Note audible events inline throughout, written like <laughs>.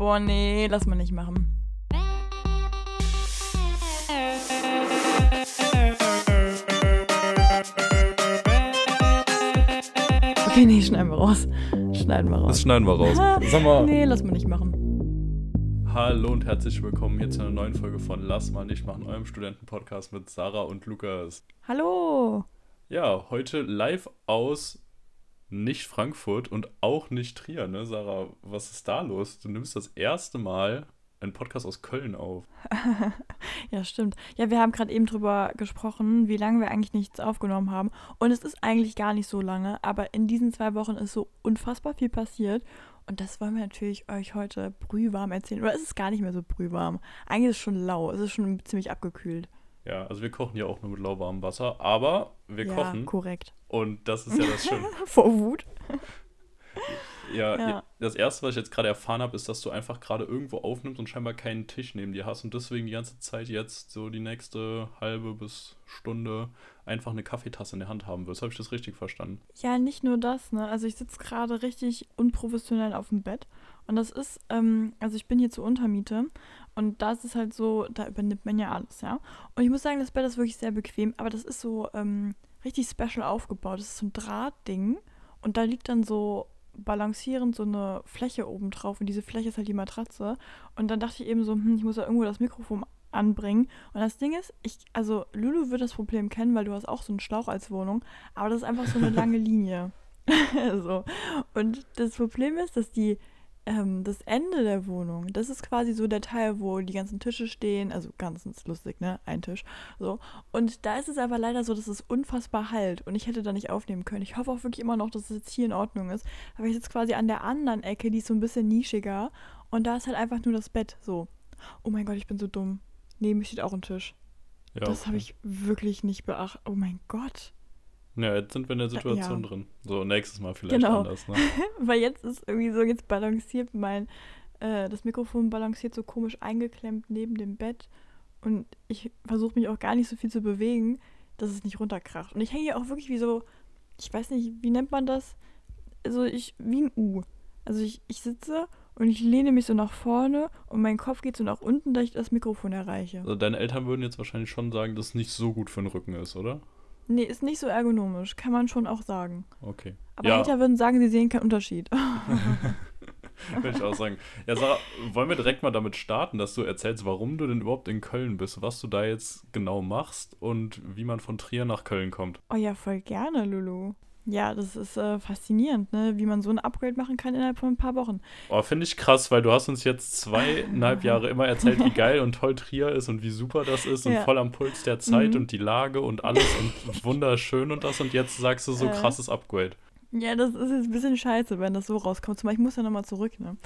Boah, nee, lass mal nicht machen. Okay, nee, schneiden wir raus. Schneiden wir raus. Das schneiden wir raus. Sag mal. Nee, lass mal nicht machen. Hallo und herzlich willkommen hier zu einer neuen Folge von Lass mal nicht machen, eurem Studentenpodcast mit Sarah und Lukas. Hallo. Ja, heute live aus nicht Frankfurt und auch nicht Trier, ne? Sarah, was ist da los? Du nimmst das erste Mal einen Podcast aus Köln auf. <laughs> ja, stimmt. Ja, wir haben gerade eben drüber gesprochen, wie lange wir eigentlich nichts aufgenommen haben. Und es ist eigentlich gar nicht so lange, aber in diesen zwei Wochen ist so unfassbar viel passiert. Und das wollen wir natürlich euch heute brühwarm erzählen. Oder ist es gar nicht mehr so brühwarm? Eigentlich ist es schon lau, es ist schon ziemlich abgekühlt. Ja, also wir kochen ja auch nur mit lauwarmem Wasser, aber wir ja, kochen. korrekt. Und das ist ja das Schöne. <laughs> Vor Wut. Ja, Ja. das erste, was ich jetzt gerade erfahren habe, ist, dass du einfach gerade irgendwo aufnimmst und scheinbar keinen Tisch neben dir hast und deswegen die ganze Zeit jetzt so die nächste halbe bis Stunde einfach eine Kaffeetasse in der Hand haben wirst. Habe ich das richtig verstanden? Ja, nicht nur das, ne? Also ich sitze gerade richtig unprofessionell auf dem Bett. Und das ist, ähm, also ich bin hier zur Untermiete und da ist es halt so, da übernimmt man ja alles, ja. Und ich muss sagen, das Bett ist wirklich sehr bequem, aber das ist so ähm, richtig special aufgebaut. Das ist so ein Drahtding und da liegt dann so balancierend so eine Fläche oben drauf und diese Fläche ist halt die Matratze. Und dann dachte ich eben so, hm, ich muss ja irgendwo das Mikrofon anbringen. Und das Ding ist, ich, also Lulu wird das Problem kennen, weil du hast auch so einen Schlauch als Wohnung, aber das ist einfach so eine lange <laughs> Linie. <laughs> so. Und das Problem ist, dass die, ähm, das Ende der Wohnung, das ist quasi so der Teil, wo die ganzen Tische stehen, also ganz ist lustig, ne? Ein Tisch. So. Und da ist es aber leider so, dass es unfassbar halt und ich hätte da nicht aufnehmen können. Ich hoffe auch wirklich immer noch, dass es jetzt hier in Ordnung ist. Aber ich sitze quasi an der anderen Ecke, die ist so ein bisschen nischiger und da ist halt einfach nur das Bett so. Oh mein Gott, ich bin so dumm. Neben mir steht auch ein Tisch. Ja, das okay. habe ich wirklich nicht beachtet. Oh mein Gott. Ja, jetzt sind wir in der Situation Ja. drin. So, nächstes Mal vielleicht Genau. anders, ne? <laughs> Weil jetzt ist irgendwie so, jetzt balanciert mein, äh, das Mikrofon balanciert so komisch eingeklemmt neben dem Bett. Und ich versuche mich auch gar nicht so viel zu bewegen, dass es nicht runterkracht. Und ich hänge hier auch wirklich wie so, ich weiß nicht, wie nennt man das? Also ich, wie ein U. Also ich, ich sitze und ich lehne mich so nach vorne und mein Kopf geht so nach unten, dass ich das Mikrofon erreiche. Also deine Eltern würden jetzt wahrscheinlich schon sagen, dass es nicht so gut für den Rücken ist, oder? Nee, ist nicht so ergonomisch, kann man schon auch sagen. Okay. Aber ja, Hater würden sagen, sie sehen keinen Unterschied. <laughs> <laughs> würde ich auch sagen. Ja, Sarah, wollen wir direkt mal damit starten, dass du erzählst, warum du denn überhaupt in Köln bist, was du da jetzt genau machst und wie man von Trier nach Köln kommt. Oh ja, voll gerne, Lulu. Ja, das ist äh, faszinierend, ne? wie man so ein Upgrade machen kann innerhalb von ein paar Wochen. Oh, finde ich krass, weil du hast uns jetzt zweieinhalb <laughs> Jahre immer erzählt, wie geil und toll Trier ist und wie super das ist und Ja. voll am Puls der Zeit Mhm. und die Lage und alles und wunderschön und das und jetzt sagst du so Äh. krasses Upgrade. Ja, das ist jetzt ein bisschen scheiße, wenn das so rauskommt. Zumal ich muss ja nochmal zurück, ne?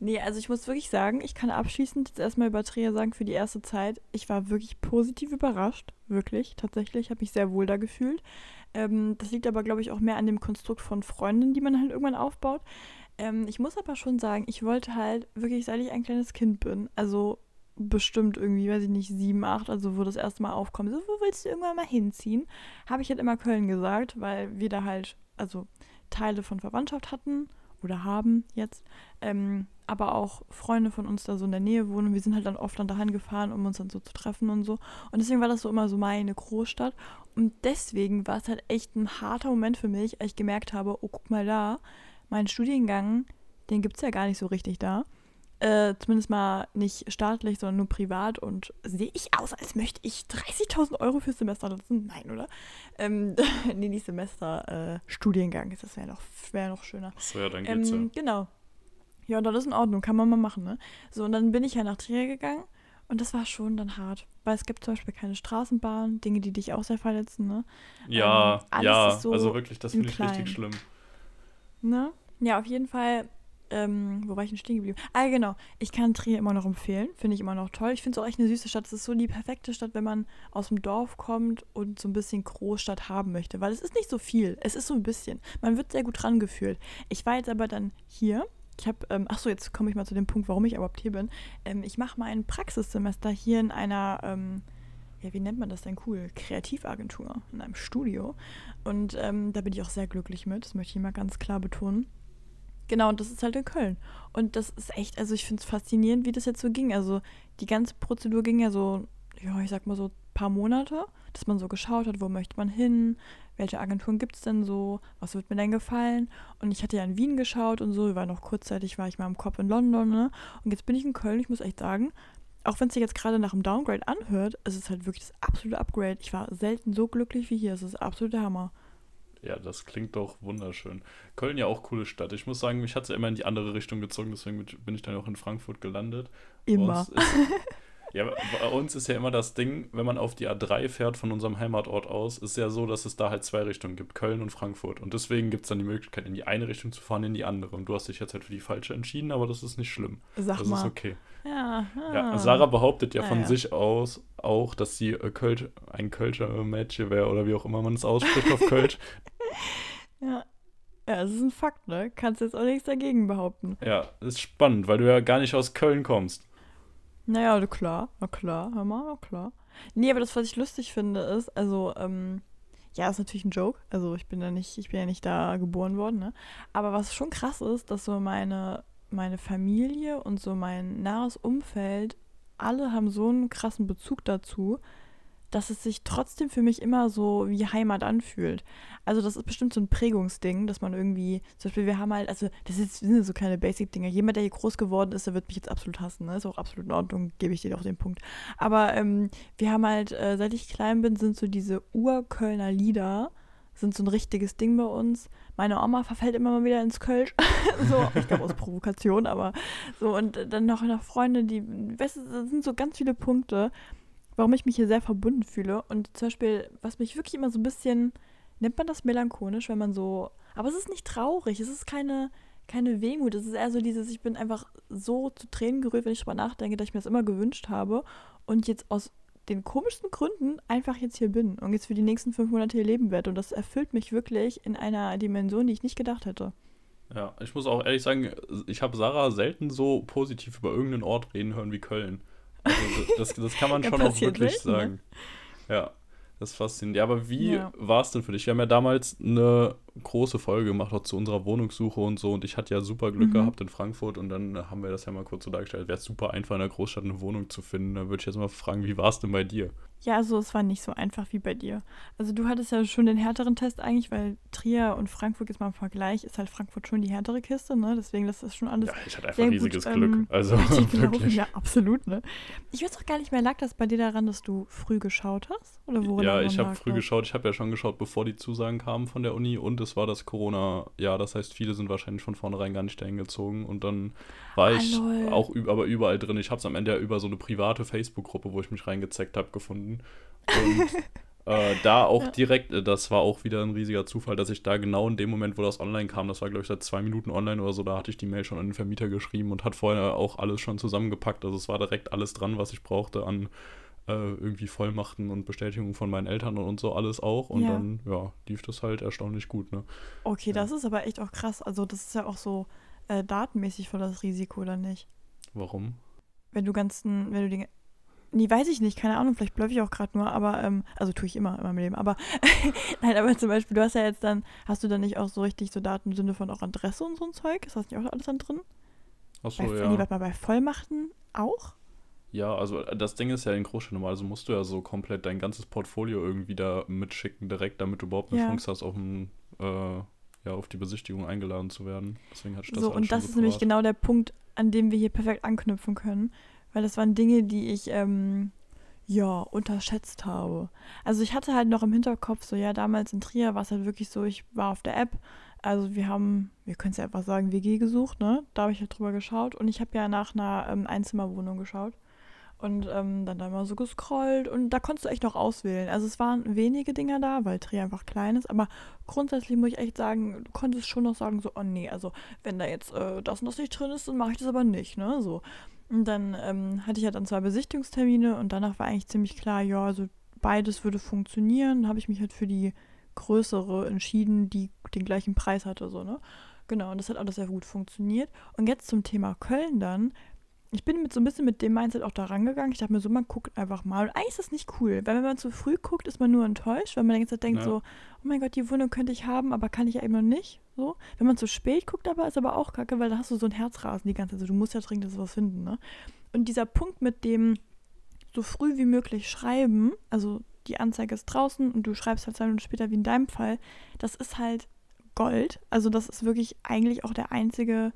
Nee, also ich muss wirklich sagen, ich kann abschließend jetzt erstmal über Trier sagen, für die erste Zeit, ich war wirklich positiv überrascht. Wirklich, tatsächlich. habe mich sehr wohl da gefühlt. Ähm, das liegt aber, glaube ich, auch mehr an dem Konstrukt von Freunden, die man halt irgendwann aufbaut. Ähm, ich muss aber schon sagen, ich wollte halt wirklich, seit ich ein kleines Kind bin, also bestimmt irgendwie, weiß ich nicht, sieben, acht, also wo das erste Mal aufkommt, so, wo willst du irgendwann mal hinziehen? Habe ich halt immer Köln gesagt, weil wir da halt, also Teile von Verwandtschaft hatten oder haben jetzt, ähm, aber auch Freunde von uns da so in der Nähe wohnen. Wir sind halt dann oft dann dahin gefahren, um uns dann so zu treffen und so. Und deswegen war das so immer so meine Großstadt. Und deswegen war es halt echt ein harter Moment für mich, als ich gemerkt habe, oh, guck mal da, mein Studiengang, den gibt es ja gar nicht so richtig da. Äh, zumindest mal nicht staatlich, sondern nur privat. Und sehe ich aus, als möchte ich 30.000 Euro fürs Semester nutzen? Nein, oder? Ähm, <laughs> nee, nicht Semester, äh, Studiengang. Das wäre noch, wär noch schöner. So, ja, dann geht's Ähm, genau. Ja, das ist in Ordnung, kann man mal machen, ne? So, und dann bin ich ja nach Trier gegangen und das war schon dann hart. Weil es gibt zum Beispiel keine Straßenbahn, Dinge, die dich auch sehr verletzen, ne? ja. Ja, ähm, ja, so also wirklich, das finde ich richtig Kleinen. schlimm. Ne? Ja, auf jeden Fall. Ähm, wo war ich denn stehen geblieben? Ah, genau. Ich kann Trier immer noch empfehlen. Finde ich immer noch toll. Ich finde es auch echt eine süße Stadt. Es ist so die perfekte Stadt, wenn man aus dem Dorf kommt und so ein bisschen Großstadt haben möchte. Weil es ist nicht so viel. Es ist so ein bisschen. Man wird sehr gut rangeführt. Ich war jetzt aber dann hier. Ich habe, ähm, ach so, jetzt komme ich mal zu dem Punkt, warum ich überhaupt hier bin. Ähm, ich mache mein Praxissemester hier in einer, ähm, ja, wie nennt man das denn cool? Kreativagentur, in einem Studio. Und ähm, da bin ich auch sehr glücklich mit. Das möchte ich mal ganz klar betonen. Genau, und das ist halt in Köln. Und das ist echt, also ich finde es faszinierend, wie das jetzt so ging. Also die ganze Prozedur ging ja so, ja, ich sag mal so paar Monate, dass man so geschaut hat, wo möchte man hin, welche Agenturen gibt es denn so, was wird mir denn gefallen. Und ich hatte ja in Wien geschaut und so, ich war noch kurzzeitig, war ich mal im Kopf in London, ne? Und jetzt bin ich in Köln, ich muss echt sagen, auch wenn es sich jetzt gerade nach einem Downgrade anhört, ist es halt wirklich das absolute Upgrade. Ich war selten so glücklich wie hier, es ist absolut der Hammer. Ja, das klingt doch wunderschön. Köln ja auch coole Stadt. Ich muss sagen, mich hat sie immer in die andere Richtung gezogen, deswegen bin ich dann auch in Frankfurt gelandet. Immer. <laughs> Ja, bei uns ist ja immer das Ding, wenn man auf die A3 fährt von unserem Heimatort aus, ist ja so, dass es da halt zwei Richtungen gibt, Köln und Frankfurt. Und deswegen gibt es dann die Möglichkeit, in die eine Richtung zu fahren, in die andere. Und du hast dich jetzt halt für die falsche entschieden, aber das ist nicht schlimm. Sag das mal. ist okay. Ja, Ja, Sarah behauptet ja Ah, von ja. sich aus auch, dass sie äh, Kölsch, ein Kölscher Mädchen wäre oder wie auch immer man es ausspricht auf Kölsch. <laughs> ja. Ja, es ist ein Fakt, ne? Kannst jetzt auch nichts dagegen behaupten. ja, ist spannend, weil du ja gar nicht aus Köln kommst. Naja, na klar, na klar, hör mal, na klar. Nee, aber das, was ich lustig finde, ist, also, ähm, ja, ist natürlich ein Joke. Also ich bin ja nicht, ich bin ja nicht da geboren worden, ne? Aber was schon krass ist, dass so meine, meine Familie und so mein nahes Umfeld, alle haben so einen krassen Bezug dazu, dass es sich trotzdem für mich immer so wie Heimat anfühlt. Also das ist bestimmt so ein Prägungsding, dass man irgendwie, zum Beispiel wir haben halt, also das sind so kleine Basic-Dinger. Jemand, der hier groß geworden ist, der wird mich jetzt absolut hassen. Ne? Ist auch absolut in Ordnung, gebe ich dir auch den Punkt. Aber ähm, wir haben halt, äh, seit ich klein bin, sind so diese Urkölner Lieder, sind so ein richtiges Ding bei uns. Meine Oma verfällt immer mal wieder ins Kölsch. <laughs> so, ich glaube aus Provokation, aber so. Und dann noch, noch Freunde, die, weißt du, das sind so ganz viele Punkte, warum ich mich hier sehr verbunden fühle. Und zum Beispiel, was mich wirklich immer so ein bisschen, nennt man das melancholisch, wenn man so, aber es ist nicht traurig, es ist keine, keine Wehmut, es ist eher so dieses, ich bin einfach so zu Tränen gerührt, wenn ich drüber nachdenke, dass ich mir das immer gewünscht habe und jetzt aus den komischsten Gründen einfach jetzt hier bin und jetzt für die nächsten fünf Monate hier leben werde. Und das erfüllt mich wirklich in einer Dimension, die ich nicht gedacht hätte. Ja, ich muss auch ehrlich sagen, ich habe Sarah selten so positiv über irgendeinen Ort reden hören wie Köln. Also das, das kann man schon auch wirklich selten, ne? sagen. Ja, das ist faszinierend. Ja, aber wie Ja. war es denn für dich? Wir haben ja damals eine große Folge gemacht, auch zu unserer Wohnungssuche und so. Und ich hatte ja super Glück Mhm. gehabt in Frankfurt. Und dann haben wir das ja mal kurz so dargestellt. Wäre es super einfach in der Großstadt eine Wohnung zu finden. Da würde ich jetzt mal fragen, wie war es denn bei dir? Ja, also es war nicht so einfach wie bei dir. Also du hattest ja schon den härteren Test eigentlich, weil Trier und Frankfurt jetzt mal im Vergleich ist halt Frankfurt schon die härtere Kiste, ne? Deswegen das ist schon alles Ja, ich hatte einfach sehr gut, riesiges ähm, Glück. Also richtig <laughs> gelaufen. wirklich. Ja, absolut, ne? Ich weiß auch gar nicht mehr, lag das bei dir daran, dass du früh geschaut hast? Oder woran Ja, ich habe früh das? geschaut. Ich habe ja schon geschaut, bevor die Zusagen kamen von der Uni und es war das Corona-Jahr. Das heißt, viele sind wahrscheinlich von vornherein gar nicht dahin gezogen und dann war Ah, ich lol. auch aber überall drin. Ich habe es am Ende ja über so eine private Facebook-Gruppe, wo ich mich reingezeckt habe, gefunden. Und <laughs> äh, da auch Ja. direkt, äh, das war auch wieder ein riesiger Zufall, dass ich da genau in dem Moment, wo das online kam, das war glaube ich seit zwei Minuten online oder so, da hatte ich die Mail schon an den Vermieter geschrieben und hat vorher auch alles schon zusammengepackt. Also es war direkt alles dran, was ich brauchte an äh, irgendwie Vollmachten und Bestätigungen von meinen Eltern und, und so alles auch. Und Ja. dann, ja, lief das halt erstaunlich gut, ne? Okay, Ja. das ist aber echt auch krass. Also das ist ja auch so äh, datenmäßig voll das Risiko, oder nicht? Warum? Wenn du ganzen, wenn du den Nee, weiß ich nicht, keine Ahnung, vielleicht blöffe ich auch gerade nur, aber, ähm, also tue ich immer in meinem Leben, aber, <laughs> nein, aber zum Beispiel, du hast ja jetzt dann, hast du dann nicht auch so richtig so Daten im Sinne von auch Adresse und so ein Zeug? Ist das nicht auch alles dann drin? Achso, bei, ja. Nee, warte mal, bei Vollmachten auch? Ja, also äh, das Ding ist ja in Großstädten normal, also musst du ja so komplett dein ganzes Portfolio irgendwie da mitschicken direkt, damit du überhaupt eine Ja. Chance hast, auf, ein, äh, ja, auf die Besichtigung eingeladen zu werden. Deswegen hatte ich das So, und das ist nämlich genau der Punkt, an dem wir hier perfekt anknüpfen können, weil das waren Dinge, die ich, ähm, ja, unterschätzt habe. Also ich hatte halt noch im Hinterkopf, so ja, damals in Trier war es halt wirklich so, ich war auf der App, also wir haben, wir können es ja einfach sagen, WG gesucht, ne? Da habe ich halt drüber geschaut und ich habe ja nach einer ähm, Einzimmerwohnung geschaut und ähm, dann da mal so gescrollt und da konntest du echt noch auswählen. Also es waren wenige Dinger da, weil Trier einfach klein ist, aber grundsätzlich muss ich echt sagen, du konntest schon noch sagen, so, oh nee, also wenn da jetzt äh, das und das nicht drin ist, dann mache ich das aber nicht, ne? So. Und dann ähm, hatte ich ja dann zwei Besichtigungstermine und danach war eigentlich ziemlich klar, ja, also beides würde funktionieren. Habe ich mich halt für die größere entschieden, die den gleichen Preis hatte, so, ne? Genau, und das hat alles sehr gut funktioniert. Und jetzt zum Thema Köln dann. Ich bin mit so ein bisschen mit dem Mindset auch da rangegangen. Ich dachte mir so, man guckt einfach mal. Und eigentlich ist das nicht cool, weil wenn man zu früh guckt, ist man nur enttäuscht, weil man die denkt ja. so, oh mein Gott, die Wohnung könnte ich haben, aber kann ich ja eben noch nicht. So. Wenn man zu spät guckt, aber ist aber auch kacke, weil da hast du so ein Herzrasen die ganze Zeit. Also, du musst ja dringend was finden, ne? Und dieser Punkt mit dem so früh wie möglich schreiben, also die Anzeige ist draußen und du schreibst halt zwei Minuten später, wie in deinem Fall, das ist halt Gold. Also das ist wirklich eigentlich auch der einzige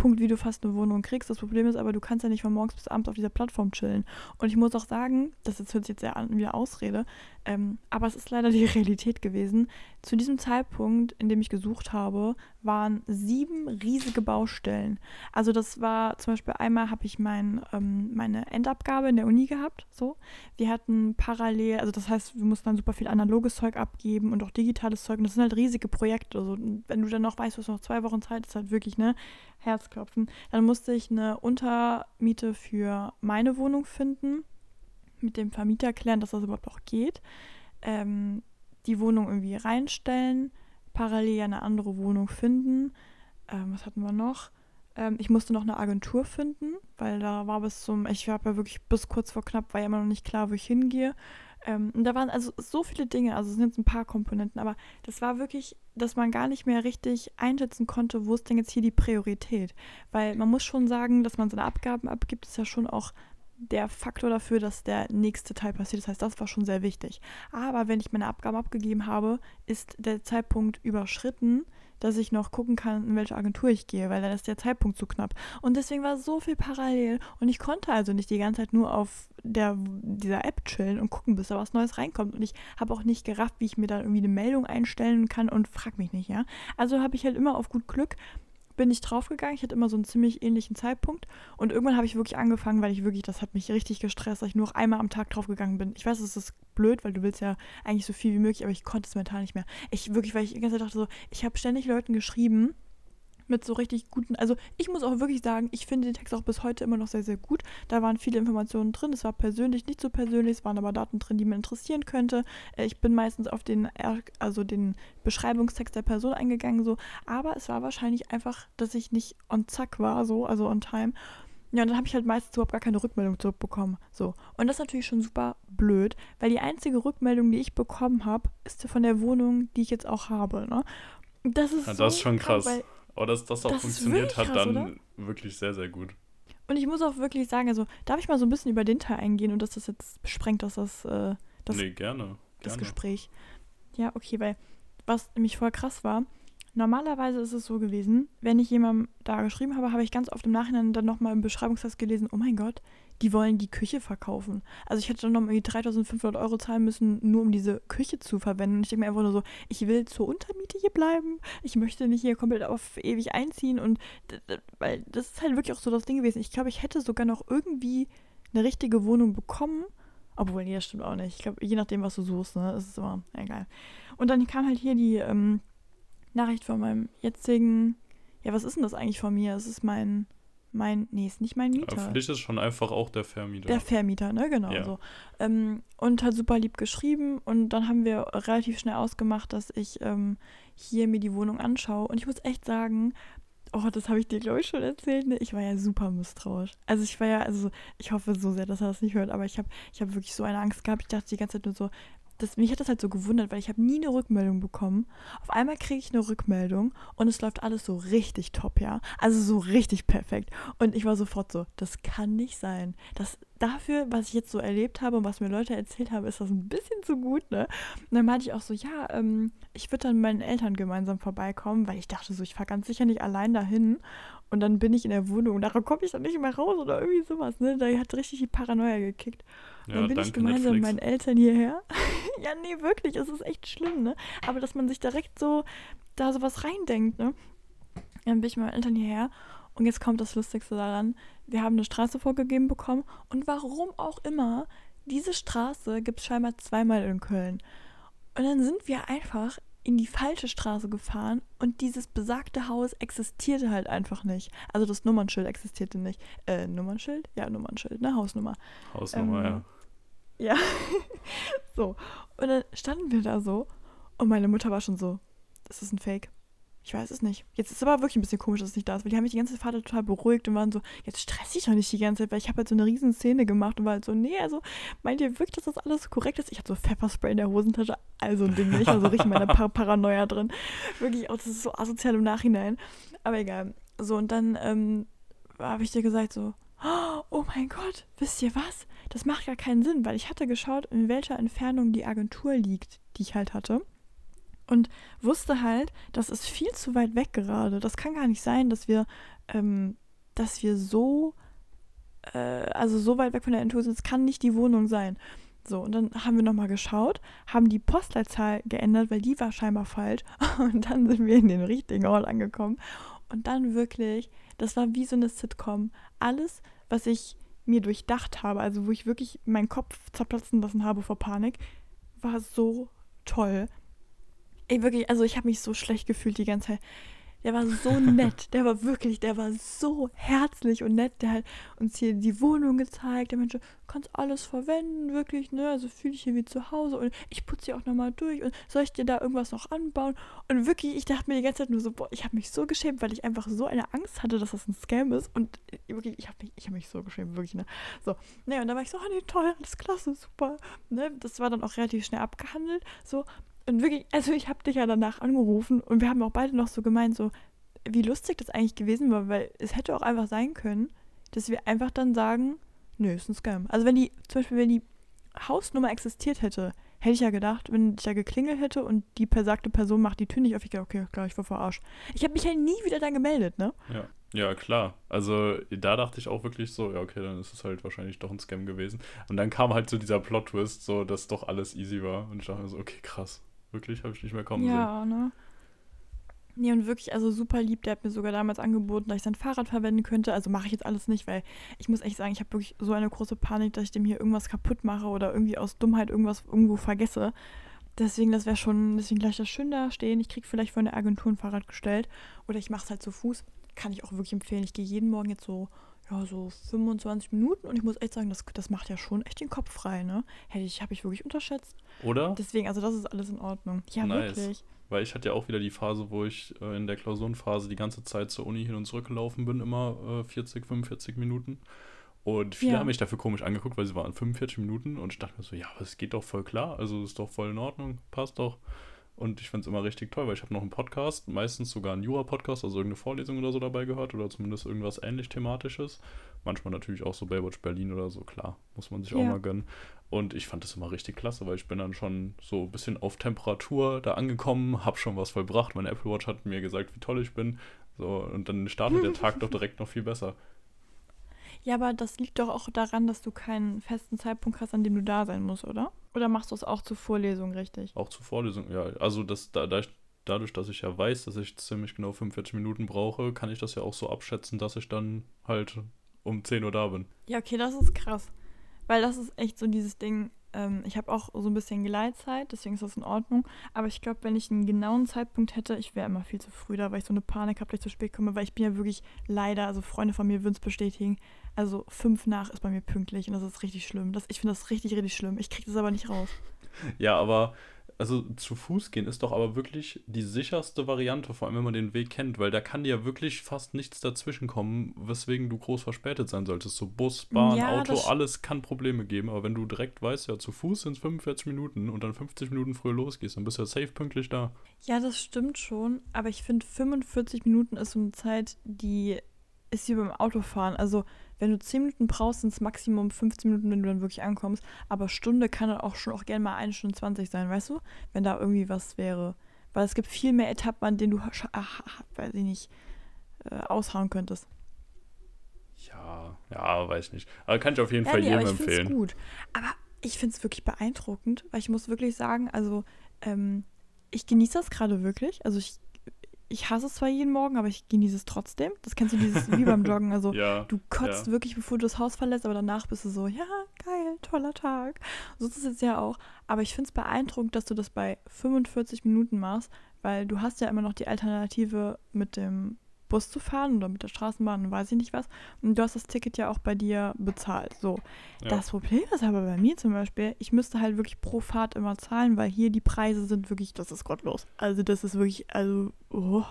Punkt, wie du fast eine Wohnung kriegst. Das Problem ist aber, du kannst ja nicht von morgens bis abends auf dieser Plattform chillen. Und ich muss auch sagen, das jetzt hört sich jetzt sehr an wie eine Ausrede, ähm, aber es ist leider <laughs> die Realität gewesen. Zu diesem Zeitpunkt, in dem ich gesucht habe, waren sieben riesige Baustellen. Also das war zum Beispiel einmal habe ich mein, ähm, meine Endabgabe in der Uni gehabt. So, wir hatten parallel, also das heißt, wir mussten dann super viel analoges Zeug abgeben und auch digitales Zeug. Und das sind halt riesige Projekte. Also wenn du dann noch weißt, du hast noch zwei Wochen Zeit, ist halt wirklich ne Herzklopfen. Dann musste ich eine Untermiete für meine Wohnung finden mit dem Vermieter klären, dass das überhaupt auch geht. Ähm, die Wohnung irgendwie reinstellen, parallel eine andere Wohnung finden. Ähm, was hatten wir noch? Ähm, ich musste noch eine Agentur finden, weil da war bis zum, ich habe ja wirklich bis kurz vor knapp, war ja immer noch nicht klar, wo ich hingehe. Ähm, und da waren also so viele Dinge, also es sind jetzt ein paar Komponenten, aber das war wirklich, dass man gar nicht mehr richtig einschätzen konnte, wo ist denn jetzt hier die Priorität. Weil man muss schon sagen, dass man seine Abgaben abgibt, ist ja schon auch der Faktor dafür, dass der nächste Teil passiert. Das heißt, das war schon sehr wichtig. Aber wenn ich meine Abgaben abgegeben habe, ist der Zeitpunkt überschritten, dass ich noch gucken kann, in welche Agentur ich gehe, weil dann ist der Zeitpunkt zu knapp. Und deswegen war so viel parallel und ich konnte also nicht die ganze Zeit nur auf der, dieser App chillen und gucken, bis da was Neues reinkommt. Und ich habe auch nicht gerafft, wie ich mir da irgendwie eine Meldung einstellen kann und frag mich nicht, ja. Also habe ich halt immer auf gut Glück bin ich draufgegangen. Ich hatte immer so einen ziemlich ähnlichen Zeitpunkt. Und irgendwann habe ich wirklich angefangen, weil ich wirklich, das hat mich richtig gestresst, dass ich nur noch einmal am Tag draufgegangen bin. Ich weiß, es ist blöd, weil du willst ja eigentlich so viel wie möglich, aber ich konnte es mental nicht mehr. Ich wirklich, weil ich die ganze Zeit dachte so, ich habe ständig Leuten geschrieben, mit so richtig guten. Also ich muss auch wirklich sagen, ich finde den Text auch bis heute immer noch sehr, sehr gut. Da waren viele Informationen drin. Es war persönlich nicht so persönlich, es waren aber Daten drin, die mir interessieren könnte. Äh, ich bin meistens auf den, also den Beschreibungstext der Person eingegangen, so. Aber es war wahrscheinlich einfach, dass ich nicht on zack war, so, also on time. Ja, und dann habe ich halt meistens überhaupt gar keine Rückmeldung zurückbekommen. So. Und das ist natürlich schon super blöd, weil die einzige Rückmeldung, die ich bekommen habe, ist von der Wohnung, die ich jetzt auch habe. Ne? Das ist, ja, das so ist schon krass. krass aber dass das auch das funktioniert hat, dann oder? wirklich sehr, sehr gut. Und ich muss auch wirklich sagen, also darf ich mal so ein bisschen über den Teil eingehen und dass das jetzt sprengt, dass das, äh, das, nee, gerne, das gerne. Gespräch. Ja, okay, weil was nämlich voll krass war, normalerweise ist es so gewesen, wenn ich jemandem da geschrieben habe, habe ich ganz oft im Nachhinein dann nochmal im Beschreibungstext gelesen, oh mein Gott, die wollen die Küche verkaufen. Also ich hätte dann noch irgendwie 3500 Euro zahlen müssen, nur um diese Küche zu verwenden. Und ich denke mir einfach nur so, ich will zur Untermiete hier bleiben. Ich möchte nicht hier komplett auf ewig einziehen. Und weil das ist halt wirklich auch so das Ding gewesen. Ich glaube, ich hätte sogar noch irgendwie eine richtige Wohnung bekommen. Obwohl, nee, das stimmt auch nicht. Ich glaube, je nachdem, was du suchst, ne, ist es immer egal. Und dann kam halt hier die ähm, Nachricht von meinem jetzigen, ja, was ist denn das eigentlich von mir? Es ist mein mein, nee, ist nicht mein Mieter. Ja, für dich ist schon einfach auch der Vermieter. Der Vermieter, ne, genau ja. so. Ähm, und hat super lieb geschrieben und dann haben wir relativ schnell ausgemacht, dass ich ähm, hier mir die Wohnung anschaue. Und ich muss echt sagen, oh, das habe ich dir, glaube ich, schon erzählt, ne? Ich war ja super misstrauisch. Also ich war ja, also ich hoffe so sehr, dass er das nicht hört, aber ich habe ich hab wirklich so eine Angst gehabt. Ich dachte die ganze Zeit nur so, das, mich hat das halt so gewundert, weil ich habe nie eine Rückmeldung bekommen. Auf einmal kriege ich eine Rückmeldung und es läuft alles so richtig top, ja. Also so richtig perfekt. Und ich war sofort so, das kann nicht sein. Das, dafür, was ich jetzt so erlebt habe und was mir Leute erzählt haben, ist das ein bisschen zu gut, ne? Und dann meinte ich auch so, ja, ähm, ich würde dann mit meinen Eltern gemeinsam vorbeikommen, weil ich dachte so, ich fahre ganz sicher nicht allein dahin. Und dann bin ich in der Wohnung und daran komme ich dann nicht mehr raus oder irgendwie sowas, ne? Da hat richtig die Paranoia gekickt. Ja, dann bin ich gemeinsam mit meinen Eltern hierher. <laughs> ja, nee, wirklich, es ist echt schlimm, ne? Aber dass man sich direkt so da sowas reindenkt, ne? Dann bin ich mit meinen Eltern hierher und jetzt kommt das Lustigste daran. Wir haben eine Straße vorgegeben bekommen und warum auch immer, diese Straße gibt es scheinbar zweimal in Köln. Und dann sind wir einfach in die falsche Straße gefahren und dieses besagte Haus existierte halt einfach nicht. Also das Nummernschild existierte nicht. Äh, Nummernschild? Ja, Nummernschild, ne? Hausnummer. Hausnummer, ähm, ja. Ja. <laughs> so. Und dann standen wir da so und meine Mutter war schon so, das ist ein Fake. Ich weiß es nicht. Jetzt ist es aber wirklich ein bisschen komisch, dass es nicht da ist, weil die haben mich die ganze Fahrt total beruhigt und waren so, jetzt stress dich doch nicht die ganze Zeit, weil ich habe halt so eine riesen Szene gemacht und war halt so, nee, also meint ihr wirklich, dass das alles korrekt ist? Ich hatte so Pfefferspray in der Hosentasche, also ein Ding, ich war so richtig in meiner <laughs> Par Paranoia drin. Wirklich, auch das ist so asozial im Nachhinein. Aber egal. So, und dann ähm, habe ich dir gesagt so, oh mein Gott, wisst ihr was? Das macht gar keinen Sinn, weil ich hatte geschaut, in welcher Entfernung die Agentur liegt, die ich halt hatte. Und wusste halt, das ist viel zu weit weg gerade. Das kann gar nicht sein, dass wir, ähm, dass wir so, äh, also so weit weg von der sind. Es kann nicht die Wohnung sein. So, und dann haben wir nochmal geschaut, haben die Postleitzahl geändert, weil die war scheinbar falsch. <laughs> Und dann sind wir in den richtigen Ort angekommen. Und dann wirklich, das war wie so eine Sitcom. Alles, was ich mir durchdacht habe, also wo ich wirklich meinen Kopf zerplatzen lassen habe vor Panik, war so toll. Ey, wirklich, also ich habe mich so schlecht gefühlt die ganze Zeit. Der war so <laughs> nett. Der war wirklich, der war so herzlich und nett. Der hat uns hier die Wohnung gezeigt. Der du kannst alles verwenden, wirklich, ne? Also fühle ich hier wie zu Hause und ich putze hier auch nochmal durch und soll ich dir da irgendwas noch anbauen? Und wirklich, ich dachte mir die ganze Zeit nur so, boah, ich habe mich so geschämt, weil ich einfach so eine Angst hatte, dass das ein Scam ist. Und wirklich, ich habe mich, hab mich so geschämt, wirklich, ne? So, ne, und dann war ich so, oh nee, toll, alles klasse, super. Ne? Das war dann auch relativ schnell abgehandelt. So, und wirklich, also ich habe dich ja danach angerufen und wir haben auch beide noch so gemeint, so, wie lustig das eigentlich gewesen war, weil es hätte auch einfach sein können, dass wir einfach dann sagen, nö, ist ein Scam. Also wenn die, zum Beispiel, wenn die Hausnummer existiert hätte, hätte ich ja gedacht, wenn ich ja geklingelt hätte und die besagte Person macht die Tür nicht auf, ich gedacht, okay, klar, ich war verarscht. Ich habe mich ja nie wieder dann gemeldet, ne? Ja. Ja, klar. Also da dachte ich auch wirklich so, ja, okay, dann ist es halt wahrscheinlich doch ein Scam gewesen. Und dann kam halt so dieser Plot-Twist, so, dass doch alles easy war. Und ich dachte mir so, okay, krass. Wirklich, habe ich nicht mehr kommen ja, sehen. Ja, ne? Nee, und wirklich, also super lieb. Der hat mir sogar damals angeboten, dass ich sein Fahrrad verwenden könnte. Also mache ich jetzt alles nicht, weil ich muss echt sagen, ich habe wirklich so eine große Panik, dass ich dem hier irgendwas kaputt mache oder irgendwie aus Dummheit irgendwas irgendwo vergesse. Deswegen, das wäre schon, deswegen gleich das schön da stehen. Ich kriege vielleicht von der Agentur ein Fahrrad gestellt oder ich mache es halt zu Fuß. Kann ich auch wirklich empfehlen. Ich gehe jeden Morgen jetzt so ja, so 25 Minuten und ich muss echt sagen, das, das macht ja schon echt den Kopf frei, ne? Hätte ich, habe ich wirklich unterschätzt. Oder? Deswegen, also das ist alles in Ordnung. Ja, nice. wirklich. Weil ich hatte ja auch wieder die Phase, wo ich äh, in der Klausurenphase die ganze Zeit zur Uni hin und zurück gelaufen bin, immer äh, 40, 45 Minuten. Und viele ja. haben mich dafür komisch angeguckt, weil sie waren 45 Minuten und ich dachte mir so, ja, aber es geht doch voll klar, also ist doch voll in Ordnung, passt doch. Und ich finde es immer richtig toll, weil ich habe noch einen Podcast, meistens sogar einen Jura-Podcast, also irgendeine Vorlesung oder so dabei gehört oder zumindest irgendwas ähnlich thematisches. Manchmal natürlich auch so Baywatch Berlin oder so, klar, muss man sich ja. auch mal gönnen. Und ich fand das immer richtig klasse, weil ich bin dann schon so ein bisschen auf Temperatur da angekommen, habe schon was vollbracht. Mein Apple Watch hat mir gesagt, wie toll ich bin. So, und dann startet der Tag doch direkt noch viel besser. Ja, aber das liegt doch auch daran, dass du keinen festen Zeitpunkt hast, an dem du da sein musst, oder? Oder machst du es auch zur Vorlesung richtig? Auch zur Vorlesung, ja. Also das, da, da ich, dadurch, dass ich ja weiß, dass ich ziemlich genau 45 Minuten brauche, kann ich das ja auch so abschätzen, dass ich dann halt um 10 Uhr da bin. Ja, okay, das ist krass. Weil das ist echt so dieses Ding, ähm, ich habe auch so ein bisschen Gleitzeit, deswegen ist das in Ordnung. Aber ich glaube, wenn ich einen genauen Zeitpunkt hätte, ich wäre immer viel zu früh da, weil ich so eine Panik habe, dass ich zu spät komme, weil ich bin ja wirklich leider, also Freunde von mir würden es bestätigen, also fünf nach ist bei mir pünktlich und das ist richtig schlimm. Das, ich finde das richtig, richtig schlimm. Ich kriege das aber nicht raus. <laughs> Ja, aber also zu Fuß gehen ist doch aber wirklich die sicherste Variante, vor allem wenn man den Weg kennt, weil da kann dir ja wirklich fast nichts dazwischen kommen, weswegen du groß verspätet sein solltest. So Bus, Bahn, ja, Auto, alles kann Probleme geben, aber wenn du direkt weißt, ja, zu Fuß sind es 45 Minuten und dann 50 Minuten früher losgehst, dann bist du ja safe pünktlich da. Ja, das stimmt schon, aber ich finde 45 Minuten ist so eine Zeit, die ist wie beim Autofahren. Also wenn du 10 Minuten brauchst, sind es Maximum 15 Minuten, wenn du dann wirklich ankommst. Aber Stunde kann dann auch schon auch gerne mal eine Stunde 20 sein, weißt du? Wenn da irgendwie was wäre. Weil es gibt viel mehr Etappen, an denen du, ach, weiß ich nicht, äh, aushauen könntest. Ja, ja, weiß ich nicht. Aber kann ich auf jeden ja, Fall nee, jedem aber ich empfehlen. gut. Aber ich finde es wirklich beeindruckend, weil ich muss wirklich sagen, also ähm, ich genieße das gerade wirklich. Also ich ich hasse es zwar jeden Morgen, aber ich genieße es trotzdem. Das kennst du dieses wie beim <laughs> Joggen. Also ja, du kotzt ja. wirklich, bevor du das Haus verlässt, aber danach bist du so, ja, geil, toller Tag. So ist es jetzt ja auch. Aber ich finde es beeindruckend, dass du das bei 45 Minuten machst, weil du hast ja immer noch die Alternative mit dem Bus zu fahren oder mit der Straßenbahn und weiß ich nicht was. Und du hast das Ticket ja auch bei dir bezahlt. So. Ja. Das Problem ist aber bei mir zum Beispiel, ich müsste halt wirklich pro Fahrt immer zahlen, weil hier die Preise sind wirklich, das ist gottlos. Also das ist wirklich, also, oh,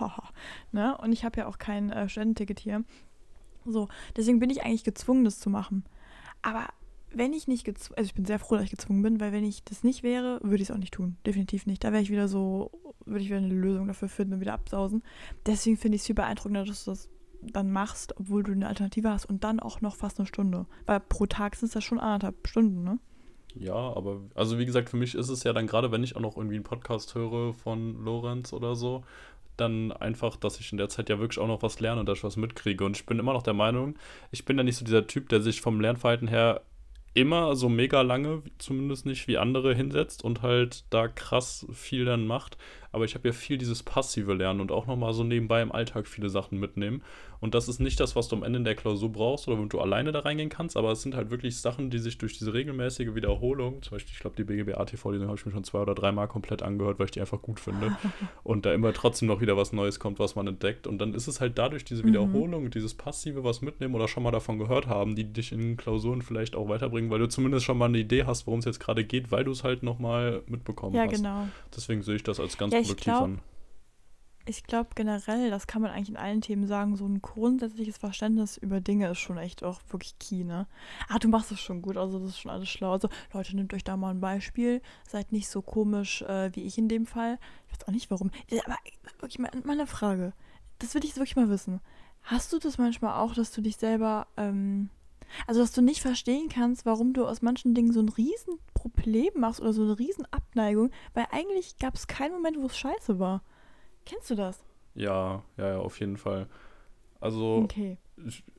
ne? Und ich habe ja auch kein äh, Studententicket hier. So, deswegen bin ich eigentlich gezwungen, das zu machen. Aber wenn ich nicht gezwungen, also ich bin sehr froh, dass ich gezwungen bin, weil wenn ich das nicht wäre, würde ich es auch nicht tun. Definitiv nicht. Da wäre ich wieder so, würde ich wieder eine Lösung dafür finden und wieder absausen. Deswegen finde ich es viel beeindruckender, dass du das dann machst, obwohl du eine Alternative hast und dann auch noch fast eine Stunde. Weil pro Tag sind es ja schon anderthalb Stunden, ne? Ja, aber also wie gesagt, für mich ist es ja dann gerade, wenn ich auch noch irgendwie einen Podcast höre von Lorenz oder so, dann einfach, dass ich in der Zeit ja wirklich auch noch was lerne und dass ich was mitkriege. Und ich bin immer noch der Meinung, ich bin ja nicht so dieser Typ, der sich vom Lernverhalten her immer so mega lange, zumindest nicht wie andere, hinsetzt und halt da krass viel dann macht. Aber ich habe ja viel dieses passive Lernen und auch nochmal so nebenbei im Alltag viele Sachen mitnehmen. Und das ist nicht das, was du am Ende der Klausur brauchst oder womit du alleine da reingehen kannst, aber es sind halt wirklich Sachen, die sich durch diese regelmäßige Wiederholung, zum Beispiel, ich glaube, die BGB-AT-Vorlesung habe ich mir schon zwei oder dreimal komplett angehört, weil ich die einfach gut finde. <laughs> und da immer trotzdem noch wieder was Neues kommt, was man entdeckt. Und dann ist es halt dadurch diese Mhm. Wiederholung, dieses passive was mitnehmen oder schon mal davon gehört haben, die dich in Klausuren vielleicht auch weiterbringen, weil du zumindest schon mal eine Idee hast, worum es jetzt gerade geht, weil du es halt nochmal mitbekommen Ja, hast. genau. Deswegen sehe ich das als ganz Ja, ich produktiv glaub, an. Ich glaube generell, das kann man eigentlich in allen Themen sagen, so ein grundsätzliches Verständnis über Dinge ist schon echt auch wirklich key, ne? Ah, du machst es schon gut, also das ist schon alles schlau. Also Leute, nehmt euch da mal ein Beispiel, seid nicht so komisch äh, wie ich in dem Fall. Ich weiß auch nicht warum. Ja, Aber wirklich mal, mal eine Frage. Das will ich wirklich mal wissen. Hast du das manchmal auch, dass du dich selber, ähm, also dass du nicht verstehen kannst, warum du aus manchen Dingen so ein Riesenproblem machst oder so eine Riesenabneigung, weil eigentlich gab es keinen Moment, wo es scheiße war. Kennst du das? Ja, ja, ja, auf jeden Fall. Also, Okay.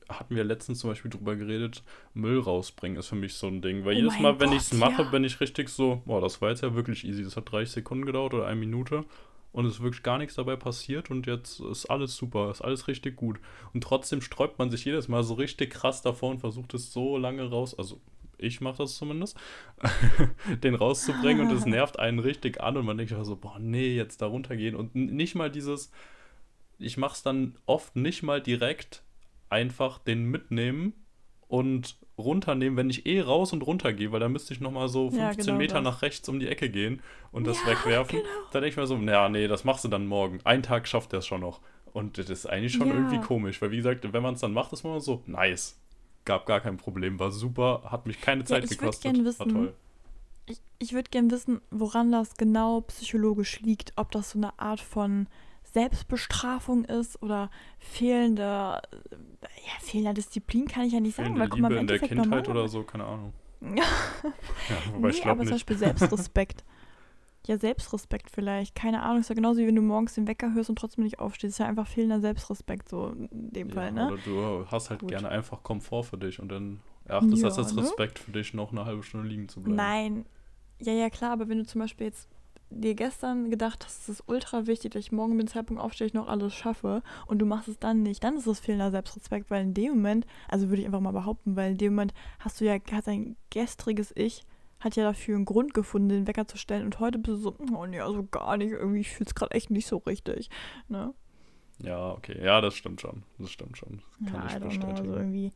hatten wir letztens zum Beispiel drüber geredet, Müll rausbringen ist für mich so ein Ding. Weil Oh jedes Mal, wenn ich es mache, ja. bin ich richtig so, boah, das war jetzt ja wirklich easy. Das hat 30 Sekunden gedauert oder eine Minute. Und es ist wirklich gar nichts dabei passiert und jetzt ist alles super, ist alles richtig gut. Und trotzdem sträubt man sich jedes Mal so richtig krass davor und versucht es so lange raus, also ich mache das zumindest, <laughs> den rauszubringen und es <laughs> nervt einen richtig an und man denkt so, boah, nee, jetzt da runtergehen und nicht mal dieses, ich mache es dann oft nicht mal direkt einfach den mitnehmen und runternehmen, wenn ich eh raus und runter gehe, weil da müsste ich nochmal so Ja, 15 genau Meter das. nach rechts um die Ecke gehen und das Ja, wegwerfen. genau. Da denke ich mir so, naja, nee, das machst du dann morgen. Einen Tag schafft er es schon noch. Und das ist eigentlich schon Ja. irgendwie komisch, weil wie gesagt, wenn man es dann macht, ist man so, nice. Gab gar kein Problem, war super, hat mich keine Zeit gekostet. gern war wissen, toll. Ich, ich würde gerne wissen, woran das genau psychologisch liegt. Ob das so eine Art von Selbstbestrafung ist oder fehlende, äh, ja, fehlender Disziplin kann ich ja nicht sagen, Fehlende weil guck Liebe in der Kindheit oder so, keine Ahnung. <laughs> Ja, Ja, <laughs> wobei ich nee, glaube aber zum nicht. Beispiel Selbstrespekt. <laughs> ja, Selbstrespekt vielleicht. Keine Ahnung, ist ja genauso wie wenn du morgens den Wecker hörst und trotzdem nicht aufstehst. Ist ja einfach fehlender Selbstrespekt, so in dem Ja, Fall, ne? Oder du hast halt Gut. gerne einfach Komfort für dich und dann erachtest du das Ja, als ne? Respekt für dich, noch eine halbe Stunde liegen zu bleiben. Nein. Ja, ja, klar, aber wenn du zum Beispiel jetzt dir gestern gedacht hast, es ist ultra wichtig, dass ich morgen mit dem Zeitpunkt aufstehe, ich noch alles schaffe und du machst es dann nicht, dann ist es fehlender Selbstrespekt, weil in dem Moment, also würde ich einfach mal behaupten, weil in dem Moment hast du ja, hat dein gestriges Ich, hat ja dafür einen Grund gefunden, den Wecker zu stellen und heute bist du so, oh nee, also gar nicht, irgendwie, ich fühle es gerade echt nicht so richtig, ne? Ja, okay. Ja, das stimmt schon. Das stimmt schon. Das kann ja, ich don't know, bestätigen. also irgendwie.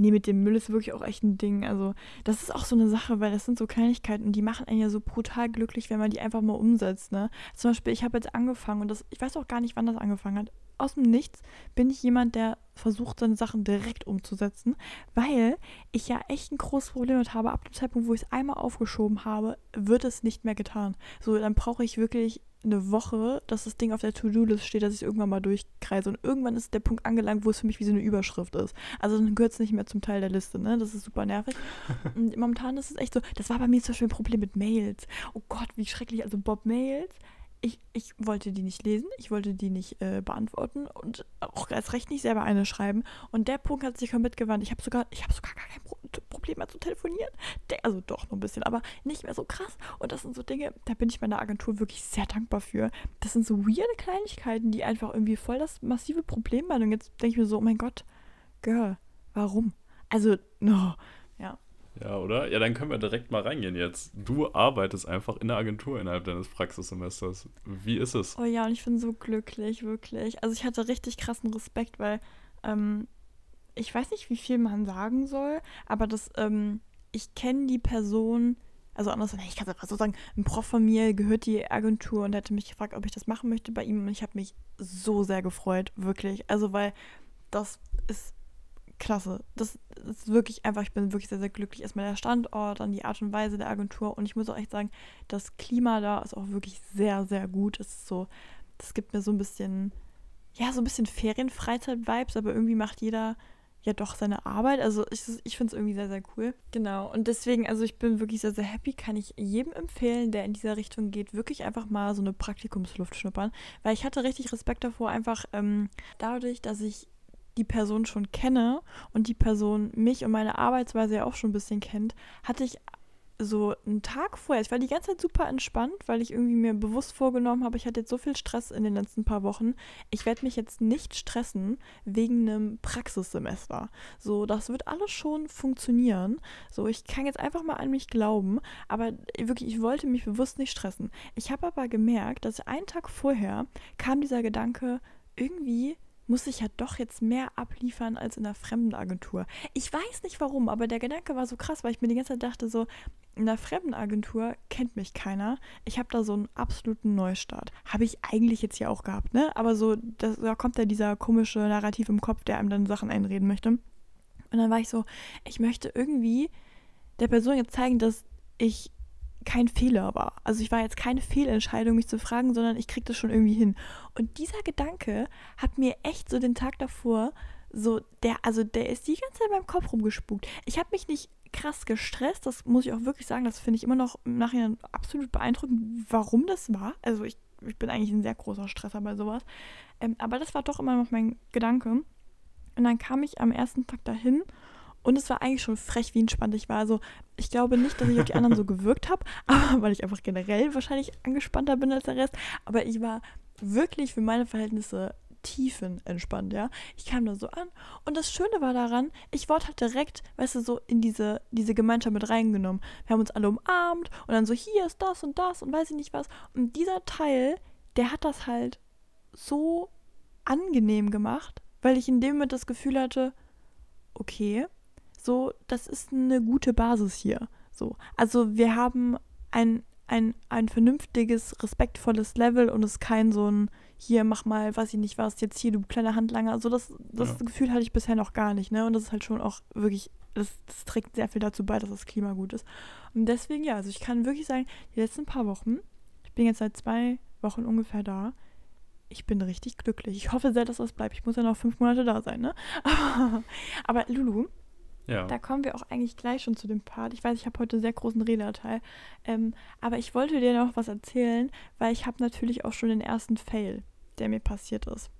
Nee, mit dem Müll ist wirklich auch echt ein Ding. Also, das ist auch so eine Sache, weil das sind so Kleinigkeiten die machen einen ja so brutal glücklich, wenn man die einfach mal umsetzt, ne? Zum Beispiel, ich habe jetzt angefangen und das, ich weiß auch gar nicht, wann das angefangen hat. Aus dem Nichts bin ich jemand, der versucht, seine Sachen direkt umzusetzen, weil ich ja echt ein großes Problem damit habe. Ab dem Zeitpunkt, wo ich es einmal aufgeschoben habe, wird es nicht mehr getan. So, dann brauche ich wirklich eine Woche, dass das Ding auf der To-Do-List steht, dass ich es irgendwann mal durchkreise. Und irgendwann ist der Punkt angelangt, wo es für mich wie so eine Überschrift ist. Also dann gehört es nicht mehr zum Teil der Liste, ne? Das ist super nervig. <laughs> Und momentan ist es echt so, das war bei mir zum Beispiel ein Problem mit Mails. Oh Gott, wie schrecklich. Also Bob Mails. Ich, ich wollte die nicht lesen, ich wollte die nicht äh, beantworten und auch erst recht nicht selber eine schreiben. Und der Punkt hat sich komplett gewandt. Ich habe sogar, ich habe sogar gar kein Pro Problem mehr zu telefonieren. Der, also doch noch ein bisschen, aber nicht mehr so krass. Und das sind so Dinge, da bin ich meiner Agentur wirklich sehr dankbar für. Das sind so weirde Kleinigkeiten, die einfach irgendwie voll das massive Problem waren. Und jetzt denke ich mir so, oh mein Gott, Girl, warum? Also, no, ja. Ja, oder? Ja, dann können wir direkt mal reingehen jetzt. Du arbeitest einfach in der Agentur innerhalb deines Praxissemesters. Wie ist es? Oh ja, und ich bin so glücklich, wirklich. Also ich hatte richtig krassen Respekt, weil ähm, ich weiß nicht, wie viel man sagen soll, aber das, ähm, ich kenne die Person, also anders, ich kann es einfach so sagen, ein Prof von mir gehört die Agentur und hätte mich gefragt, ob ich das machen möchte bei ihm und ich habe mich so sehr gefreut, wirklich. Also weil das ist klasse. Das ist wirklich einfach, ich bin wirklich sehr, sehr glücklich. Erstmal der Standort, dann die Art und Weise der Agentur. Und ich muss auch echt sagen, das Klima da ist auch wirklich sehr, sehr gut. Es ist so, das gibt mir so ein bisschen, ja, so ein bisschen Ferienfreizeit-Vibes, aber irgendwie macht jeder ja doch seine Arbeit. Also ich, ich finde es irgendwie sehr, sehr cool. Genau. Und deswegen, also ich bin wirklich sehr, sehr happy. Kann ich jedem empfehlen, der in dieser Richtung geht, wirklich einfach mal so eine Praktikumsluft schnuppern. Weil ich hatte richtig Respekt davor, einfach ähm, dadurch, dass ich die Person schon kenne und die Person mich und meine Arbeitsweise ja auch schon ein bisschen kennt, hatte ich so einen Tag vorher, ich war die ganze Zeit super entspannt, weil ich irgendwie mir bewusst vorgenommen habe, ich hatte jetzt so viel Stress in den letzten paar Wochen, ich werde mich jetzt nicht stressen wegen einem Praxissemester. So, das wird alles schon funktionieren. So, ich kann jetzt einfach mal an mich glauben, aber wirklich, ich wollte mich bewusst nicht stressen. Ich habe aber gemerkt, dass einen Tag vorher kam dieser Gedanke, irgendwie muss ich ja doch jetzt mehr abliefern als in einer fremden Agentur. Ich weiß nicht warum, aber der Gedanke war so krass, weil ich mir die ganze Zeit dachte, so, in einer fremden Agentur kennt mich keiner. Ich habe da so einen absoluten Neustart. Habe ich eigentlich jetzt ja auch gehabt, ne? Aber so, das, da kommt ja dieser komische Narrativ im Kopf, der einem dann Sachen einreden möchte. Und dann war ich so, ich möchte irgendwie der Person jetzt zeigen, dass ich kein Fehler war. Also ich war jetzt keine Fehlentscheidung, mich zu fragen, sondern ich krieg das schon irgendwie hin. Und dieser Gedanke hat mir echt so den Tag davor so der also der ist die ganze Zeit in meinem Kopf rumgespukt. Ich habe mich nicht krass gestresst, das muss ich auch wirklich sagen, das finde ich immer noch im Nachhinein absolut beeindruckend, warum das war. Also ich, ich bin eigentlich ein sehr großer Stresser bei sowas. Ähm, aber das war doch immer noch mein Gedanke. Und dann kam ich am ersten Tag dahin und es war eigentlich schon frech, wie entspannt ich war. Also ich glaube nicht, dass ich auf die anderen so <laughs> gewirkt habe, aber weil ich einfach generell wahrscheinlich angespannter bin als der Rest. Aber ich war wirklich für meine Verhältnisse tiefenentspannt, ja. Ich kam da so an und das Schöne war daran, ich wurde halt direkt, weißt du, so in diese, diese Gemeinschaft mit reingenommen. Wir haben uns alle umarmt und dann so, hier ist das und das und weiß ich nicht was. Und dieser Teil, der hat das halt so angenehm gemacht, weil ich in dem Moment das Gefühl hatte, okay, so, das ist eine gute Basis hier. So, also wir haben ein, ein, ein vernünftiges, respektvolles Level und es ist kein so ein, hier mach mal, weiß ich nicht was, jetzt hier, du kleiner Handlanger. Also das, das ja. Gefühl hatte ich bisher noch gar nicht, ne? Und das ist halt schon auch wirklich, das, das trägt sehr viel dazu bei, dass das Klima gut ist. Und deswegen, ja, also ich kann wirklich sagen, die letzten paar Wochen, ich bin jetzt seit zwei Wochen ungefähr da, ich bin richtig glücklich. Ich hoffe sehr, dass das bleibt. Ich muss ja noch fünf Monate da sein, ne? <laughs> Aber Lulu, ja. Da kommen wir auch eigentlich gleich schon zu dem Part. Ich weiß, ich habe heute sehr großen Redeanteil. Ähm, aber ich wollte dir noch was erzählen, weil ich habe natürlich auch schon den ersten Fail, der mir passiert ist.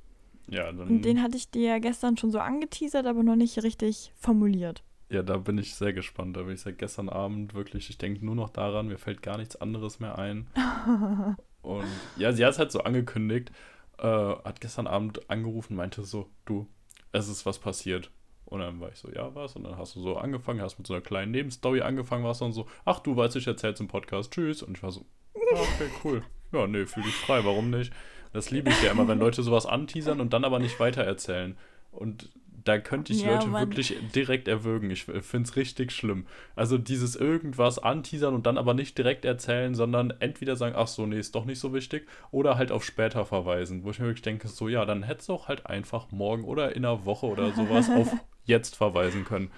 Ja, dann. Und den hatte ich dir gestern schon so angeteasert, aber noch nicht richtig formuliert. Ja, da bin ich sehr gespannt. Da bin ich seit gestern Abend wirklich, ich denke nur noch daran, mir fällt gar nichts anderes mehr ein. <laughs> und ja, sie hat es halt so angekündigt, äh, hat gestern Abend angerufen, meinte so, du, es ist was passiert. Und dann war ich so, ja, was? Und dann hast du so angefangen, hast mit so einer kleinen Nebenstory angefangen, warst dann so, ach du weißt, ich erzähl's im Podcast, tschüss. Und ich war so, ah, okay, cool. Ja, nee, fühl dich frei, warum nicht? Das liebe ich ja immer, wenn Leute sowas anteasern und dann aber nicht weitererzählen. Und da könnte ich ja, Leute Mann. wirklich direkt erwürgen. Ich finde es richtig schlimm. Also dieses irgendwas anteasern und dann aber nicht direkt erzählen, sondern entweder sagen, ach so, nee, ist doch nicht so wichtig, oder halt auf später verweisen, wo ich mir wirklich denke, so ja, dann hättest du auch halt einfach morgen oder in einer Woche oder sowas <laughs> auf jetzt verweisen können.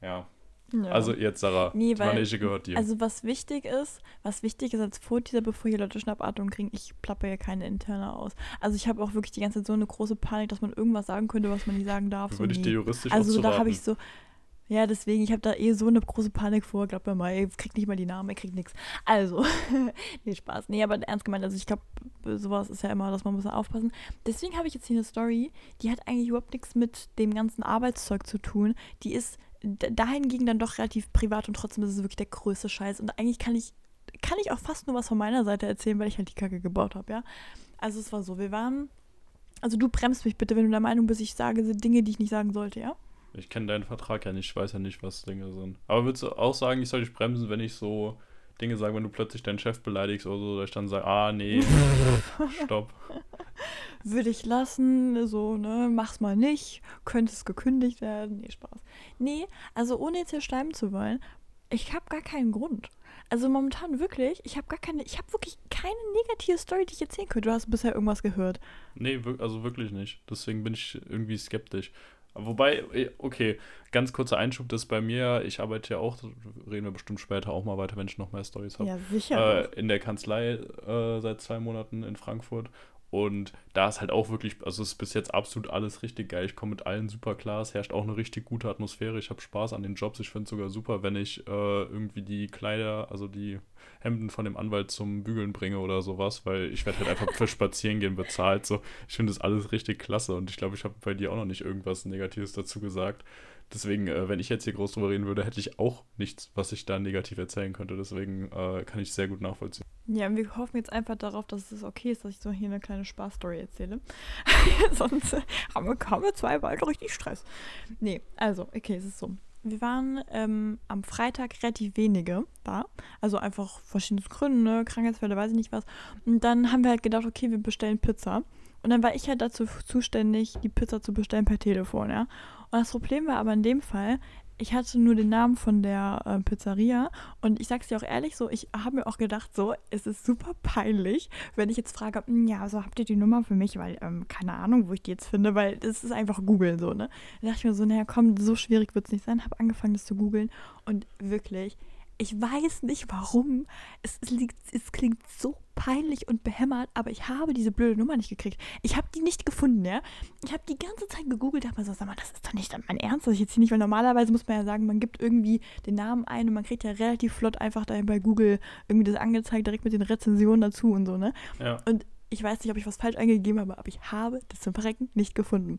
Ja. Ja. Also jetzt, Sarah, nee, die weil, gehört dir. Also was wichtig ist, was wichtig ist als Vorteaser, bevor hier Leute Schnappatmung kriegen, ich plappe ja keine interne aus. Also ich habe auch wirklich die ganze Zeit so eine große Panik, dass man irgendwas sagen könnte, was man nicht sagen darf. So Würde ich dir juristisch Also da habe ich so, ja, deswegen, ich habe da eh so eine große Panik vor. Glaub mir mal, ihr kriegt nicht mal die Namen, ihr kriegt nichts. Also, <laughs> nee, Spaß. Nee, aber ernst gemeint, also ich glaube, sowas ist ja immer, dass man muss aufpassen. Deswegen habe ich jetzt hier eine Story, die hat eigentlich überhaupt nichts mit dem ganzen Arbeitszeug zu tun. Die ist dahingegen dann doch relativ privat und trotzdem ist es wirklich der größte Scheiß. Und eigentlich kann ich, kann ich auch fast nur was von meiner Seite erzählen, weil ich halt die Kacke gebaut habe, ja. Also es war so, wir waren, also du bremst mich bitte, wenn du der Meinung bist, ich sage Dinge, die ich nicht sagen sollte, ja? Ich kenne deinen Vertrag ja nicht, ich weiß ja nicht, was Dinge sind. Aber würdest du auch sagen, ich soll dich bremsen, wenn ich so Dinge sage, wenn du plötzlich deinen Chef beleidigst oder so, dass ich dann sage, ah, nee, <laughs> stopp. Würde ich lassen, so, ne, mach's mal nicht, könnte es gekündigt werden, nee, Spaß. Nee, also ohne jetzt hier schleimen zu wollen, ich habe gar keinen Grund. Also momentan wirklich, ich habe gar keine, ich habe wirklich keine negative Story, die ich erzählen könnte. Du hast bisher irgendwas gehört. Nee, also wirklich nicht. Deswegen bin ich irgendwie skeptisch. Wobei, eh, okay, ganz kurzer Einschub, das ist bei mir, ich arbeite ja auch, reden wir bestimmt später auch mal weiter, wenn ich noch mehr Stories habe. Ja, sicher. Äh, in der Kanzlei äh, seit zwei Monaten in Frankfurt. Und da ist halt auch wirklich, also es ist bis jetzt absolut alles richtig geil. Ich komme mit allen super klar. Es herrscht auch eine richtig gute Atmosphäre. Ich habe Spaß an den Jobs. Ich finde es sogar super, wenn ich äh, irgendwie die Kleider, also die Hemden von dem Anwalt zum Bügeln bringe oder sowas, weil ich werde halt einfach für Spazierengehen bezahlt. So, ich finde das alles richtig klasse und ich glaube, ich habe bei dir auch noch nicht irgendwas Negatives dazu gesagt. Deswegen, äh, wenn ich jetzt hier groß drüber reden würde, hätte ich auch nichts, was ich da negativ erzählen könnte. Deswegen äh, kann ich sehr gut nachvollziehen. Ja, und wir hoffen jetzt einfach darauf, dass es okay ist, dass ich so hier eine kleine Spaßstory erzähle. <laughs> Sonst äh, haben, wir, haben zwei bald richtig Stress. Nee, also, okay, es ist so. Wir waren ähm, am Freitag relativ wenige da. Also einfach verschiedene Gründe, ne? Krankheitsfälle, weiß ich nicht was. Und dann haben wir halt gedacht, okay, wir bestellen Pizza. Und dann war ich halt dazu zuständig, die Pizza zu bestellen per Telefon, ja. Und das Problem war aber in dem Fall, ich hatte nur den Namen von der äh, Pizzeria. Und ich sag's dir auch ehrlich so, ich habe mir auch gedacht, so, es ist super peinlich, wenn ich jetzt frage, hm, ja, so habt ihr die Nummer für mich, weil, ähm, keine Ahnung, wo ich die jetzt finde, weil das ist einfach googeln so, ne? Da dachte ich mir so, naja, komm, so schwierig wird's nicht sein, habe angefangen, das zu googeln. Und wirklich, ich weiß nicht warum. Es, es, liegt, es klingt so peinlich und behämmert, aber ich habe diese blöde Nummer nicht gekriegt. Ich habe die nicht gefunden, ja. Ich habe die ganze Zeit gegoogelt, dachte mir so, sag mal, das ist doch nicht mein Ernst, dass ich jetzt hier nicht, weil normalerweise muss man ja sagen, man gibt irgendwie den Namen ein und man kriegt ja relativ flott einfach da bei Google irgendwie das angezeigt, direkt mit den Rezensionen dazu und so, ne? Ja. Und ich weiß nicht, ob ich was falsch eingegeben habe, aber ich habe das zum Verrecken nicht gefunden.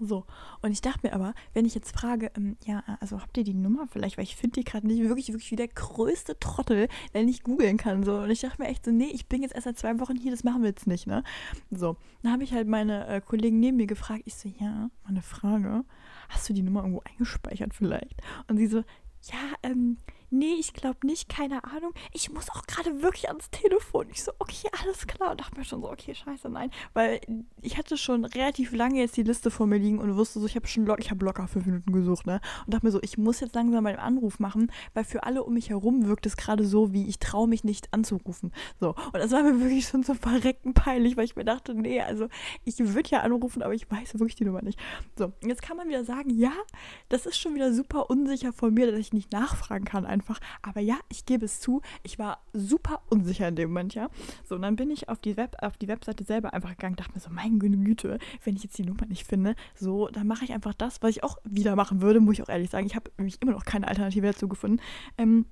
So, und ich dachte mir aber, wenn ich jetzt frage, ähm, ja, also habt ihr die Nummer vielleicht, weil ich finde die gerade nicht wirklich, wirklich wie der größte Trottel, der nicht googeln kann, so. Und ich dachte mir echt so, nee, ich bin jetzt erst seit zwei Wochen hier, das machen wir jetzt nicht, ne? So, dann habe ich halt meine äh, Kollegen neben mir gefragt, ich so, ja, mal eine Frage, hast du die Nummer irgendwo eingespeichert vielleicht? Und sie so, ja, ähm, nee, ich glaube nicht, keine Ahnung. Ich muss auch gerade wirklich ans Telefon. Ich so, okay, alles klar. Und dachte mir schon so, okay, scheiße, nein. Weil ich hatte schon relativ lange jetzt die Liste vor mir liegen und wusste so, ich habe schon locker, ich habe locker fünf Minuten gesucht, ne? Und dachte mir so, ich muss jetzt langsam mal einen Anruf machen, weil für alle um mich herum wirkt es gerade so, wie ich traue mich nicht anzurufen. So. Und das war mir wirklich schon so verrecken peinlich, weil ich mir dachte, nee, also ich würde ja anrufen, aber ich weiß wirklich die Nummer nicht. So, jetzt kann man wieder sagen, ja, das ist schon wieder super unsicher von mir, dass ich nicht nachfragen kann einfach. Aber ja, ich gebe es zu, ich war super unsicher in dem Moment, ja. So, und dann bin ich auf die, Web, auf die Webseite selber einfach gegangen, dachte mir so, mein Güte, wenn ich jetzt die Nummer nicht finde, so, dann mache ich einfach das, was ich auch wieder machen würde, muss ich auch ehrlich sagen. Ich habe nämlich immer noch keine Alternative dazu gefunden. Ähm,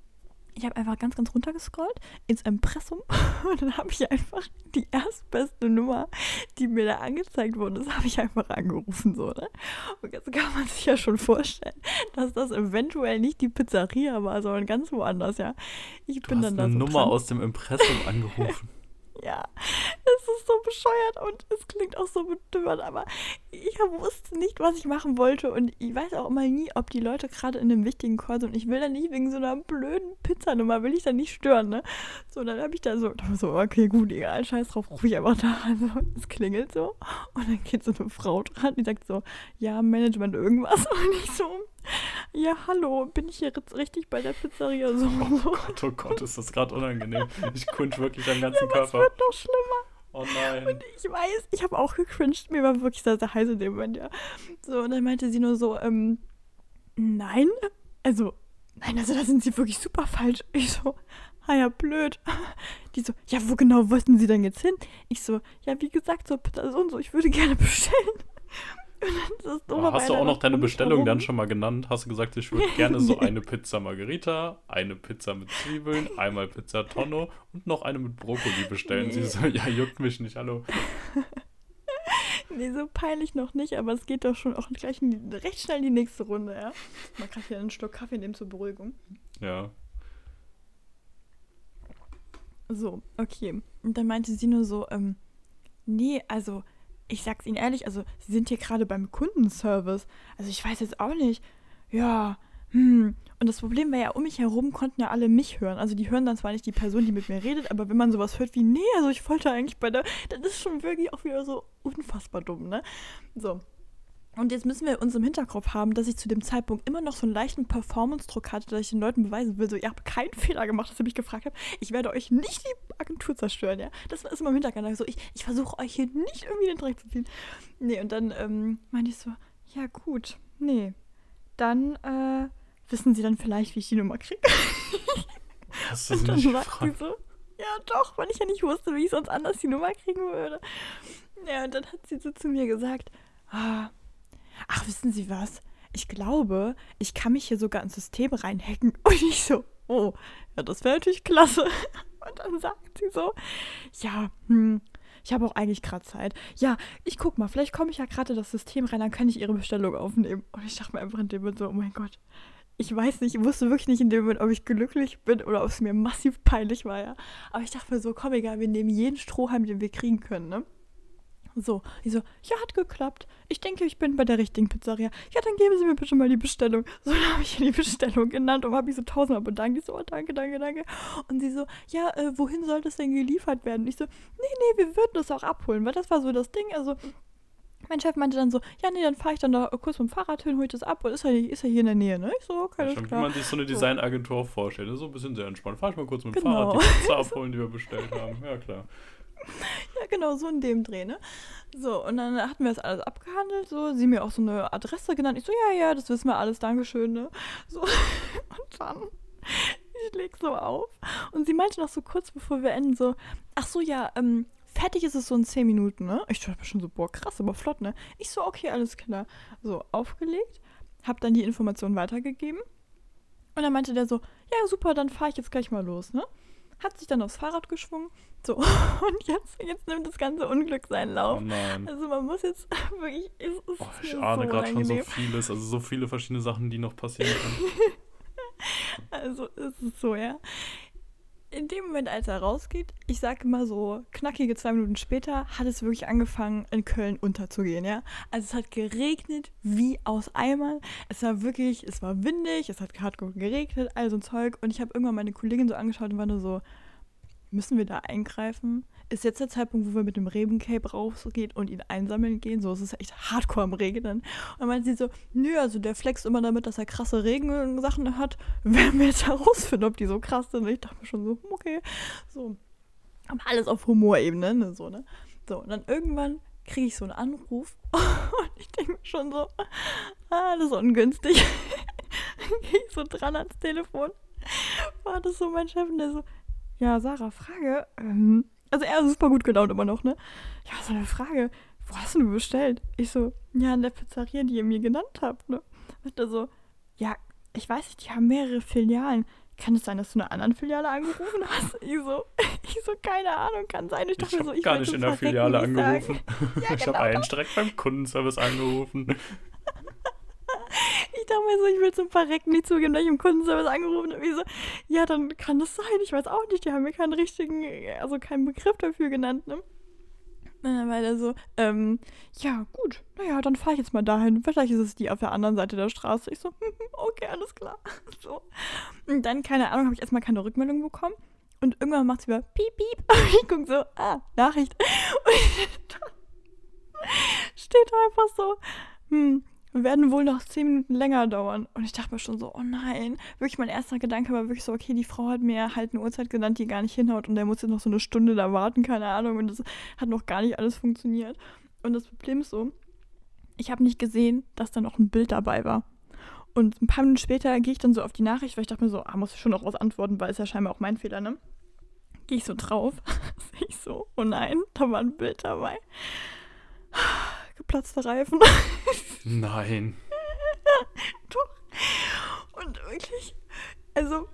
ich habe einfach ganz, ganz runter gescrollt ins Impressum <laughs> und dann habe ich einfach die erstbeste Nummer, die mir da angezeigt wurde, das habe ich einfach angerufen, so, ne? Und jetzt kann man sich ja schon vorstellen, dass das eventuell nicht die Pizzeria war, sondern ganz woanders, ja. Ich du bin hast dann eine da so Nummer dran. aus dem Impressum angerufen. Ja, es ist so bescheuert und es klingt auch so betört, aber ich wusste nicht, was ich machen wollte und ich weiß auch immer nie, ob die Leute gerade in einem wichtigen Call sind und ich will dann nicht wegen so einer blöden Pizzanummer, will ich dann nicht stören, ne? So, dann habe ich da so, so, okay, gut, egal, scheiß drauf, rufe ich einfach da. Also, es klingelt so und dann geht so eine Frau dran, die sagt so, ja, Management irgendwas <laughs> und ich so, ja, hallo, bin ich hier richtig bei der Pizzeria? So, oh Gott, oh Gott, ist das gerade unangenehm. Ich cringe wirklich am ganzen ja, Körper. Das wird noch schlimmer. Oh nein. Und ich weiß, ich habe auch gecringed. Mir war wirklich sehr, sehr heiß in dem Moment, ja. So, und dann meinte sie nur so, ähm, nein. Also, nein, also da sind sie wirklich super falsch. Ich so, ah ja, blöd. Die so, ja, wo genau wollten sie denn jetzt hin? Ich so, ja, wie gesagt, so so und so, ich würde gerne bestellen. <laughs> Dumme, hast du auch noch deine Bestellung dann schon mal genannt? Hast du gesagt, ich würde gerne so <laughs> eine Pizza Margherita, eine Pizza mit Zwiebeln, einmal Pizza Tonno und noch eine mit Brokkoli bestellen? Nee. Sie so, ja, juckt mich nicht, hallo. <laughs> nee, so peinlich noch nicht, aber es geht doch schon auch gleich die, recht schnell in die nächste Runde, ja. Man kann hier einen Stock Kaffee nehmen zur Beruhigung. Ja. So, okay. Und dann meinte sie nur so, ähm, nee, also ich sag's Ihnen ehrlich, also Sie sind hier gerade beim Kundenservice. Also ich weiß jetzt auch nicht. Ja, hm. Und das Problem war ja, um mich herum konnten ja alle mich hören. Also die hören dann zwar nicht die Person, die mit mir redet, aber wenn man sowas hört wie, nee, also ich wollte eigentlich bei der, dann ist schon wirklich auch wieder so unfassbar dumm, ne? So. Und jetzt müssen wir uns im Hinterkopf haben, dass ich zu dem Zeitpunkt immer noch so einen leichten Performance-Druck hatte, dass ich den Leuten beweisen will, so, ihr habt keinen Fehler gemacht, dass ihr mich gefragt habt. Ich werde euch nicht die Agentur zerstören, ja. Das ist immer im Hintergrund. Also ich, ich versuche euch hier nicht irgendwie den Dreck zu ziehen. Nee, und dann ähm, meinte ich so, ja gut, nee. Dann, äh, wissen Sie dann vielleicht, wie ich die Nummer kriege? Hast du sie nicht gefragt? so, ja doch, weil ich ja nicht wusste, wie ich sonst anders die Nummer kriegen würde. Ja, und dann hat sie so zu mir gesagt, ah, ach, wissen Sie was? Ich glaube, ich kann mich hier sogar ins System reinhacken. <laughs> Und ich so, oh, ja, das wäre natürlich klasse. <laughs> Und dann sagt sie so, ja, hm, ich habe auch eigentlich gerade Zeit. Ja, ich guck mal, vielleicht komme ich ja gerade in das System rein, dann kann ich Ihre Bestellung aufnehmen. Und ich dachte mir einfach in dem Moment so, oh mein Gott, ich weiß nicht, ich wusste wirklich nicht in dem Moment, ob ich glücklich bin oder ob es mir massiv peinlich war, ja. Aber ich dachte mir so, komm, egal, wir nehmen jeden Strohhalm, den wir kriegen können, ne? So, ich so, ja, hat geklappt. Ich denke, ich bin bei der richtigen Pizzeria. Ja, dann geben Sie mir bitte mal die Bestellung. <laughs> So, dann habe ich ihr die Bestellung genannt und habe mich so tausendmal bedankt. Ich so, oh, danke, danke, danke. Und sie so, ja, äh, wohin soll das denn geliefert werden? Und ich so, nee, nee, wir würden das auch abholen, weil das war so das Ding. Also, mein Chef meinte dann so, ja, nee, dann fahre ich dann da kurz mit dem Fahrrad hin, hol ich das ab und ist ja, ist ja hier in der Nähe, ne? Ich so, okay, Ja, das ist wie man sich so eine Designagentur vorstellt. Das ist so ein bisschen sehr entspannt. Fahr ich mal kurz mit dem Genau. Fahrrad die Pizza <laughs> abholen, die wir bestellt haben. Ja, klar. <laughs> Ja, genau, so in dem Dreh, ne? So, und dann hatten wir das alles abgehandelt, so, sie mir auch so eine Adresse genannt. Ich so, ja, ja, das wissen wir alles, Dankeschön, ne? <laughs> So, und dann, ich leg so auf. Und sie meinte noch so kurz bevor wir enden, so, ach so, ja, ähm, fertig ist es so in 10 Minuten, ne? Ich dachte schon so, boah, krass, aber flott, ne? Ich so, okay, alles klar. So, aufgelegt, hab dann die Informationen weitergegeben. Und dann meinte der so, ja, super, dann fahre ich jetzt gleich mal los, ne? Hat sich dann aufs Fahrrad geschwungen. So, <laughs> und jetzt, jetzt nimmt das ganze Unglück seinen Oh Lauf. nein. Also man muss jetzt <laughs> wirklich, es ist Oh, ich ahne so gerade schon so vieles. Also so viele verschiedene Sachen, die noch passieren können. <laughs> Also ist es so, ja. In dem Moment, als er rausgeht, ich sage mal so, knackige zwei Minuten später, hat es wirklich angefangen, in Köln unterzugehen, ja. Also es hat geregnet wie aus Eimern. Es war wirklich, es war windig, es hat hart geregnet, all so ein Zeug. Und ich habe irgendwann meine Kollegin so angeschaut und war nur so, müssen wir da eingreifen? Ist jetzt der Zeitpunkt, wo wir mit dem Rebencape rausgehen und ihn einsammeln gehen? So, es ist echt hardcore am Regnen. Und dann meinte sie so, nö, also der flext immer damit, dass er krasse Regensachen hat. Werden wir jetzt herausfinden, ob die so krass sind. Und ich dachte mir schon so, hm, okay. So. Aber alles auf Humorebene, ne? So, ne? So, und dann irgendwann kriege ich so einen Anruf <laughs> und ich denke mir schon so, ah, das ist ungünstig. <laughs> dann gehe ich so dran ans Telefon. War das so mein Chef und der so, ja, Sarah, Frage. Ähm, also er ist super gut gelaunt immer noch, ne? Ja, so eine Frage. Wo hast du bestellt? Ich so, ja, in der Pizzeria, die ihr mir genannt habt, ne? Und er so, ja, ich weiß nicht, die haben mehrere Filialen. Kann es sein, dass du in einer anderen Filiale angerufen hast? <laughs> Ich so, <laughs> ich so, keine Ahnung, kann sein. Ich Ich dachte mir so, habe ich gar nicht in der Filiale angerufen. <laughs> Ja, Ich habe genau. einen direkt beim Kundenservice angerufen. Ich dachte mir so, ich will zum Verrecken nicht zugeben, dass ich im Kundenservice angerufen habe. Ich so, ja, dann kann das sein. Ich weiß auch nicht, die haben mir keinen richtigen, also keinen Begriff dafür genannt, ne? Und dann war der so, ähm, ja, gut, naja, dann fahre ich jetzt mal dahin. Vielleicht ist es die auf der anderen Seite der Straße. Ich so, <laughs> okay, alles klar. <laughs> So. Und dann, keine Ahnung, habe ich erstmal keine Rückmeldung bekommen. Und irgendwann macht es wieder piep, piep. <laughs> Und ich gucke so, ah, Nachricht. Und dann steht da einfach so, hm, werden wohl noch zehn Minuten länger dauern. Und ich dachte mir schon so, oh nein. Wirklich mein erster Gedanke war wirklich so, okay, die Frau hat mir halt eine Uhrzeit genannt, die gar nicht hinhaut und der muss jetzt noch so eine Stunde da warten, keine Ahnung. Und das hat noch gar nicht alles funktioniert. Und das Problem ist so, ich habe nicht gesehen, dass da noch ein Bild dabei war. Und ein paar Minuten später gehe ich dann so auf die Nachricht, weil ich dachte mir so, ah, muss ich schon noch was antworten, weil ist ja scheinbar auch mein Fehler, ne? Gehe ich so drauf, <laughs> sehe ich so, oh nein, da war ein Bild dabei. Geplatzte Reifen. <laughs> Nein. <laughs> Und wirklich, also,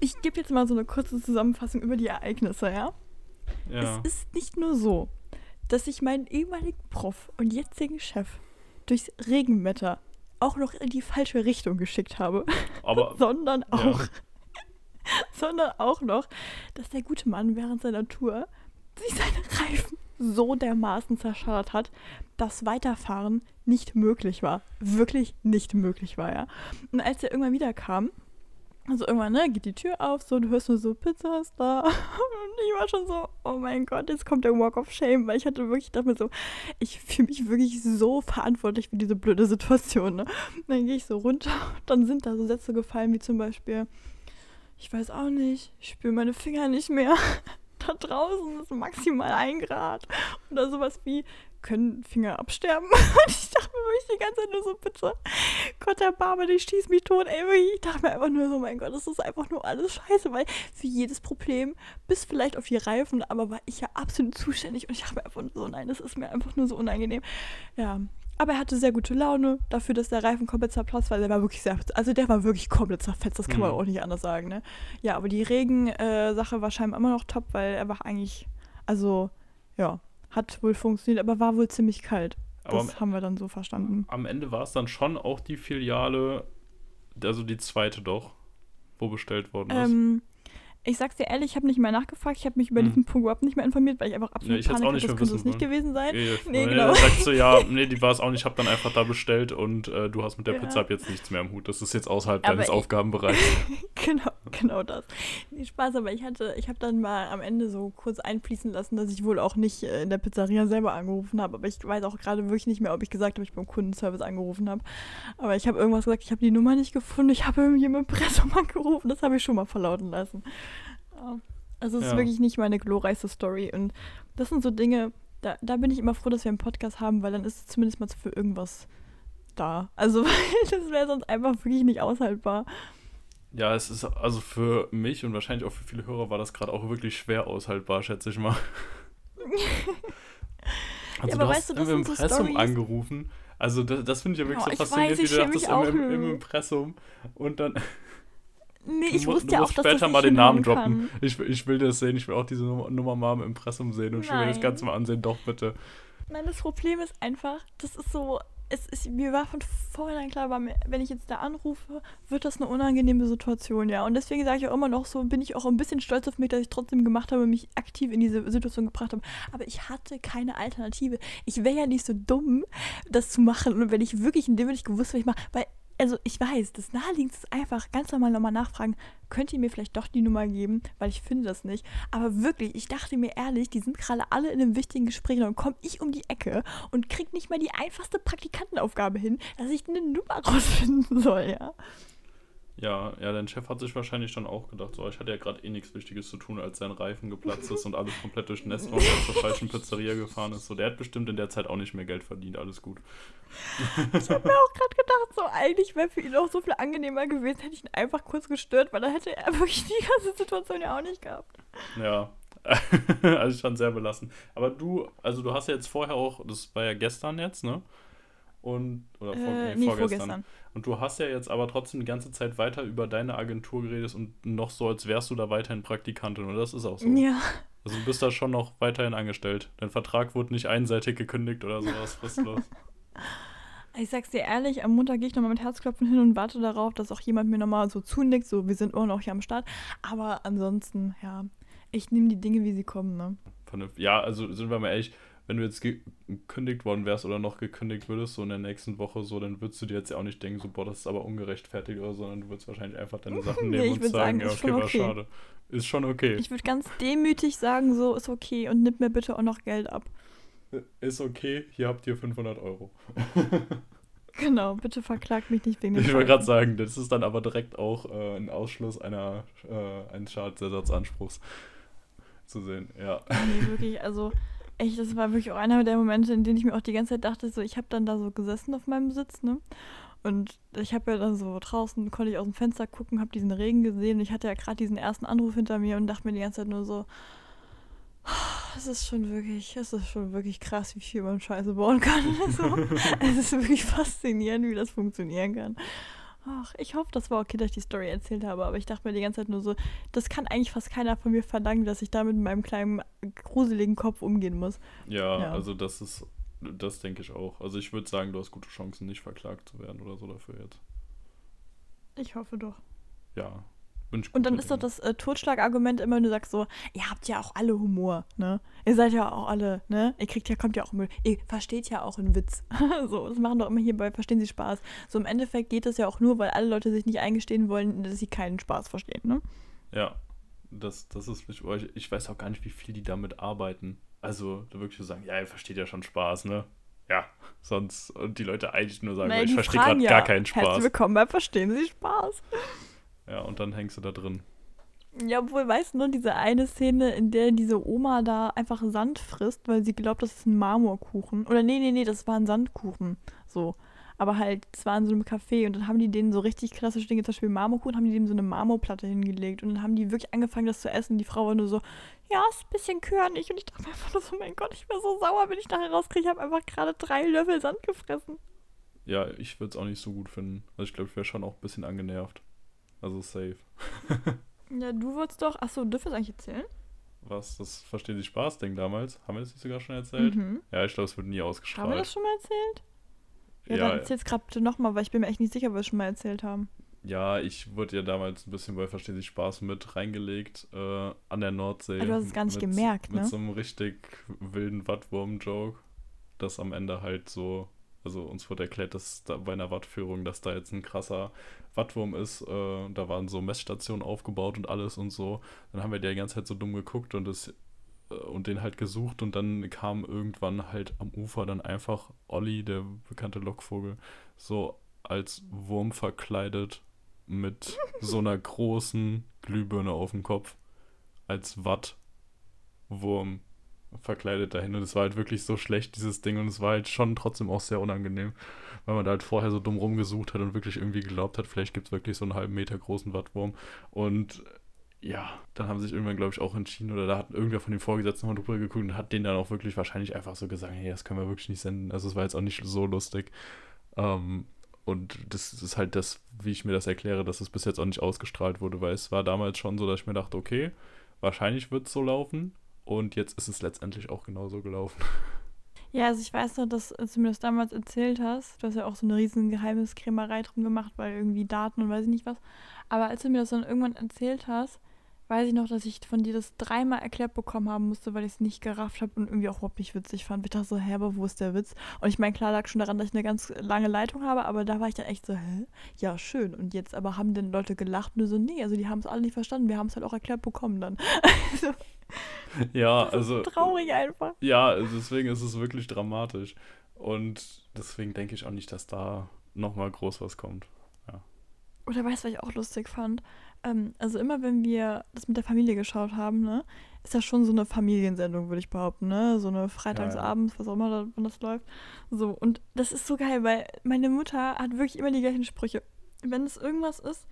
ich gebe jetzt mal so eine kurze Zusammenfassung über die Ereignisse, ja? Ja. Es ist nicht nur so, dass ich meinen ehemaligen Prof und jetzigen Chef durchs Regenwetter auch noch in die falsche Richtung geschickt habe, Aber <laughs> sondern ja. auch, <laughs> sondern auch noch, dass der gute Mann während seiner Tour sich seine Reifen so dermaßen zerschallert hat, dass Weiterfahren nicht möglich war. Wirklich nicht möglich war, ja. Und als er irgendwann wieder kam, also irgendwann, ne, geht die Tür auf, so, du hörst nur so, Pizza ist da. Und ich war schon so, oh mein Gott, jetzt kommt der Walk of Shame, weil ich hatte wirklich, mir so, ich fühle mich wirklich so verantwortlich für diese blöde Situation, ne. Und dann gehe ich so runter, dann sind da so Sätze gefallen, wie zum Beispiel, ich weiß auch nicht, ich spüre meine Finger nicht mehr. Da draußen ist maximal ein Grad. Oder sowas wie, können Finger absterben? <laughs> Und ich dachte mir wirklich die ganze Zeit nur so, bitte, Gott der Barbe, die schießt mich tot. Ey, ich dachte mir einfach nur so, mein Gott, das ist einfach nur alles scheiße, weil für jedes Problem, bis vielleicht auf die Reifen, aber war ich ja absolut zuständig und ich mir einfach nur so, nein, das ist mir einfach nur so unangenehm. Ja, aber er hatte sehr gute Laune dafür, dass der Reifen komplett zerplatzt war. Der war wirklich sehr, also der war wirklich komplett zerfetzt, das kann man Mhm. auch nicht anders sagen, ne? Ja, aber die Regen-Sache war scheinbar immer noch top, weil er war eigentlich, also, ja, hat wohl funktioniert, aber war wohl ziemlich kalt. Aber Das haben wir dann so verstanden. am Ende war es dann schon auch die Filiale, also die zweite doch, wo bestellt worden ist. Ähm, ich sag's dir ehrlich, ich habe nicht mehr nachgefragt. Ich habe mich über Hm. diesen Punkt überhaupt nicht mehr informiert, weil ich einfach absolut Ja, Panik auch nicht hatte. Das könnte es nicht gewesen sein. Nee, äh, genau. Sagst du, ja, nee, die war es auch nicht, ich habe dann einfach da bestellt und äh, du hast mit der Ja. Pizza ab jetzt nichts mehr im Hut. Das ist jetzt außerhalb Aber deines ich- Aufgabenbereichs. <laughs> genau, <laughs> genau das. Nee, Spaß, aber ich hatte, ich habe dann mal am Ende so kurz einfließen lassen, dass ich wohl auch nicht äh, in der Pizzeria selber angerufen habe. Aber ich weiß auch gerade wirklich nicht mehr, ob ich gesagt habe, ich beim Kundenservice angerufen habe. Aber ich habe irgendwas gesagt, ich habe die Nummer nicht gefunden, ich habe irgendwie im Impressum <laughs> angerufen. Das habe ich schon mal verlauten lassen. Ja. Also es ist Ja. wirklich nicht meine glorreichste Story. Und das sind so Dinge, da, da bin ich immer froh, dass wir einen Podcast haben, weil dann ist es zumindest mal für irgendwas da. Also <laughs> weil das wäre sonst einfach wirklich nicht aushaltbar. Ja, es ist also für mich und wahrscheinlich auch für viele Hörer war das gerade auch wirklich schwer aushaltbar, schätze ich mal. <laughs> Also aber du weißt hast du, das im so Impressum Stories- angerufen. Also das, das finde ich ja wirklich Oh, so faszinierend, weiß, wie du dachtest im, im, im nur. Impressum. Und dann <laughs> Nee, ich du, wusste du ja auch, dass später das mal den Namen droppen. Ich, ich will das sehen, ich will auch diese Nummer, Nummer mal im Impressum sehen und ich will das Nein. Ganze mal ansehen. Doch, bitte. Nein, das Problem ist einfach, das ist so, es ist, mir war von vornherein klar, wenn ich jetzt da anrufe, wird das eine unangenehme Situation, ja. Und deswegen sage ich auch immer noch so, bin ich auch ein bisschen stolz auf mich, dass ich trotzdem gemacht habe, mich aktiv in diese Situation gebracht habe. Aber ich hatte keine Alternative. Ich wäre ja nicht so dumm, das zu machen. Und wenn ich wirklich in dem nicht gewusst, was ich mache, weil, also ich weiß, das Naheliegendste ist einfach ganz normal nochmal nachfragen, könnt ihr mir vielleicht doch die Nummer geben, weil ich finde das nicht. Aber wirklich, ich dachte mir ehrlich, die sind gerade alle in einem wichtigen Gespräch und komme ich um die Ecke und krieg nicht mal die einfachste Praktikantenaufgabe hin, dass ich eine Nummer <laughs> rausfinden soll, ja. Ja, ja, dein Chef hat sich wahrscheinlich dann auch gedacht, so, ich hatte ja gerade eh nichts Wichtiges zu tun, als sein Reifen geplatzt ist und alles komplett durchnässt war und er zur falschen Pizzeria gefahren ist. So, der hat bestimmt in der Zeit auch nicht mehr Geld verdient, alles gut. Ich habe mir auch gerade gedacht, so eigentlich wäre für ihn auch so viel angenehmer gewesen, hätte ich ihn einfach kurz gestört, weil dann hätte er <laughs> wirklich die ganze Situation ja auch nicht gehabt. Ja, <laughs> also schon sehr belastend. Aber du, also du hast ja jetzt vorher auch, das war ja gestern jetzt, ne? Und, oder vor, Äh, nee, vorgestern. vorgestern. Und du hast ja jetzt aber trotzdem die ganze Zeit weiter über deine Agentur geredet und noch so, als wärst du da weiterhin Praktikantin. Und das ist auch so. Ja. Also du bist da schon noch weiterhin angestellt. Dein Vertrag wurde nicht einseitig gekündigt oder sowas fristlos. <laughs> Ich sag's dir ehrlich, am Montag gehe ich nochmal mit Herzklopfen hin und warte darauf, dass auch jemand mir nochmal so zunickt, so wir sind immer noch hier am Start. Aber ansonsten, ja, ich nehme die Dinge, wie sie kommen, ne? Ja, also sind wir mal ehrlich, wenn du jetzt ge- gekündigt worden wärst oder noch gekündigt würdest, so in der nächsten Woche, so, dann würdest du dir jetzt ja auch nicht denken, so, boah, das ist aber ungerechtfertigt oder so, sondern du würdest wahrscheinlich einfach deine Sachen <laughs> Nee, nehmen ich und sagen, sagen, ja, ist okay, schon war okay. schade. Ist schon okay. Ich würde ganz demütig sagen, so ist okay und nimm mir bitte auch noch Geld ab. Ist okay, hier habt ihr 500 Euro. <laughs> Genau, bitte verklagt mich nicht wegen dem Ich wollte gerade sagen, das ist dann aber direkt auch äh, ein Ausschluss einer, äh, eines Schadensersatzanspruchs zu sehen, ja. Nee, wirklich, also echt, das war wirklich auch einer der Momente, in denen ich mir auch die ganze Zeit dachte, so, ich habe dann da so gesessen auf meinem Sitz, ne? Und ich habe ja dann so draußen, konnte ich aus dem Fenster gucken, habe diesen Regen gesehen. Ich hatte ja gerade diesen ersten Anruf hinter mir und dachte mir die ganze Zeit nur so, es ist schon wirklich, es ist schon wirklich krass, wie viel man Scheiße bauen kann. <laughs> Also, es ist wirklich faszinierend, wie das funktionieren kann. Ach, ich hoffe, das war okay, dass ich die Story erzählt habe, aber ich dachte mir die ganze Zeit nur so, das kann eigentlich fast keiner von mir verlangen, dass ich da mit meinem kleinen, gruseligen Kopf umgehen muss. Ja, Ja. also das ist, das denke ich auch. Also ich würde sagen, du hast gute Chancen, nicht verklagt zu werden oder so dafür jetzt. Ich hoffe doch. Ja, Und dann ist doch das äh, Totschlagargument immer, wenn du sagst so, ihr habt ja auch alle Humor, ne? Ihr seid ja auch alle, ne? Ihr kriegt ja, kommt ja auch Müll. Ihr versteht ja auch einen Witz. <laughs> so, das machen doch immer hier bei Verstehen Sie Spaß. So im Endeffekt geht das ja auch nur, weil alle Leute sich nicht eingestehen wollen, dass sie keinen Spaß verstehen, ne? Ja, das, das ist wirklich, ich, ich weiß auch gar nicht, wie viel die damit arbeiten. Also, da wirklich so sagen, ja, ihr versteht ja schon Spaß, ne? Ja, sonst, und die Leute eigentlich nur sagen, Naja, ich verstehe gerade ja, gar keinen Herzlich Spaß. willkommen bei Verstehen Sie Spaß. Ja, und dann hängst du da drin. Ja, obwohl, weißt du noch, diese eine Szene, in der diese Oma da einfach Sand frisst, weil sie glaubt, das ist ein Marmorkuchen. Oder nee, nee, nee, das war ein Sandkuchen. So. Aber halt, es war in so einem Café und dann haben die denen so richtig klassische Dinge, zum Beispiel Marmorkuchen, haben die dem so eine Marmorplatte hingelegt und dann haben die wirklich angefangen, das zu essen. Die Frau war nur so, ja, ist ein bisschen körnig. Und ich dachte mir einfach nur so, mein Gott, ich wäre so sauer, wenn ich nachher rauskriege, ich habe einfach gerade drei Löffel Sand gefressen. Ja, ich würde es auch nicht so gut finden. Also, ich glaube, ich wäre schon auch ein bisschen angenervt. Also, safe. <laughs> Ja, du wolltest doch, achso, dürfen wir es eigentlich erzählen? Was, das Verstehen Sie Spaß-Ding damals? Haben wir das nicht sogar schon erzählt? Mhm. Ja, ich glaube, es wird nie Haben wir das schon mal erzählt? Ja, ja, dann erzähl's gerade bitte nochmal, weil ich bin mir echt nicht sicher, ob wir es schon mal erzählt haben. ja, ich wurde ja damals ein bisschen bei Verstehen Sie Spaß mit reingelegt äh, an der Nordsee. Ah, du hast es gar nicht mit, gemerkt, Mit ne? so einem richtig wilden Wattwurm-Joke, das am Ende halt so, also uns wurde erklärt, dass da bei einer Wattführung, dass da jetzt ein krasser Wattwurm ist. Äh, da waren so Messstationen aufgebaut und alles und so. Dann haben wir die ganze Zeit so dumm geguckt und das äh, und den halt gesucht und dann kam irgendwann halt am Ufer dann einfach Olli, der bekannte Lockvogel, so als Wurm verkleidet mit <laughs> so einer großen Glühbirne auf dem Kopf als Wattwurm verkleidet dahin und es war halt wirklich so schlecht, dieses Ding und es war halt schon trotzdem auch sehr unangenehm, weil man da halt vorher so dumm rumgesucht hat und wirklich irgendwie geglaubt hat, vielleicht gibt es wirklich so einen halben Meter großen Wattwurm und ja, dann haben sie sich irgendwann, glaube ich, auch entschieden oder da hat irgendwer von den Vorgesetzten mal drüber geguckt und hat denen dann auch wirklich wahrscheinlich einfach so gesagt, hey, das können wir wirklich nicht senden. Also es war jetzt auch nicht so lustig. Ähm, und das ist halt das, wie ich mir das erkläre, dass es bis jetzt auch nicht ausgestrahlt wurde, weil es war damals schon so, dass ich mir dachte, okay, wahrscheinlich wird es so laufen. Und jetzt ist es letztendlich auch genauso gelaufen. Ja, also ich weiß noch, dass als du mir das damals erzählt hast, du hast ja auch so eine riesen Geheimniskrämerei drum gemacht, weil irgendwie Daten und weiß ich nicht was. Aber als du mir das dann irgendwann erzählt hast, weiß ich noch, dass ich von dir das dreimal erklärt bekommen haben musste, weil ich es nicht gerafft habe und irgendwie auch überhaupt nicht witzig fand. Ich dachte so, hä, aber wo ist der Witz? Und ich meine, klar lag schon daran, dass ich eine ganz lange Leitung habe, aber da war ich dann echt so, hä? Ja, schön. Und jetzt aber haben denn Leute gelacht und so, nee, also die haben es alle nicht verstanden. Wir haben es halt auch erklärt bekommen dann. <laughs> also, <laughs> Ja, das also. ist traurig einfach. Ja, also deswegen ist es wirklich dramatisch. Und deswegen denke ich auch nicht, dass da nochmal groß was kommt. Oder weißt du, was ich auch lustig fand? Ähm, also immer, wenn wir das mit der Familie geschaut haben, ne, ist das schon so eine Familiensendung, würde ich behaupten, ne? So eine Freitagsabends, was auch immer, da, wann das läuft. So, und das ist so geil, weil meine Mutter hat wirklich immer die gleichen Sprüche. Wenn es irgendwas ist,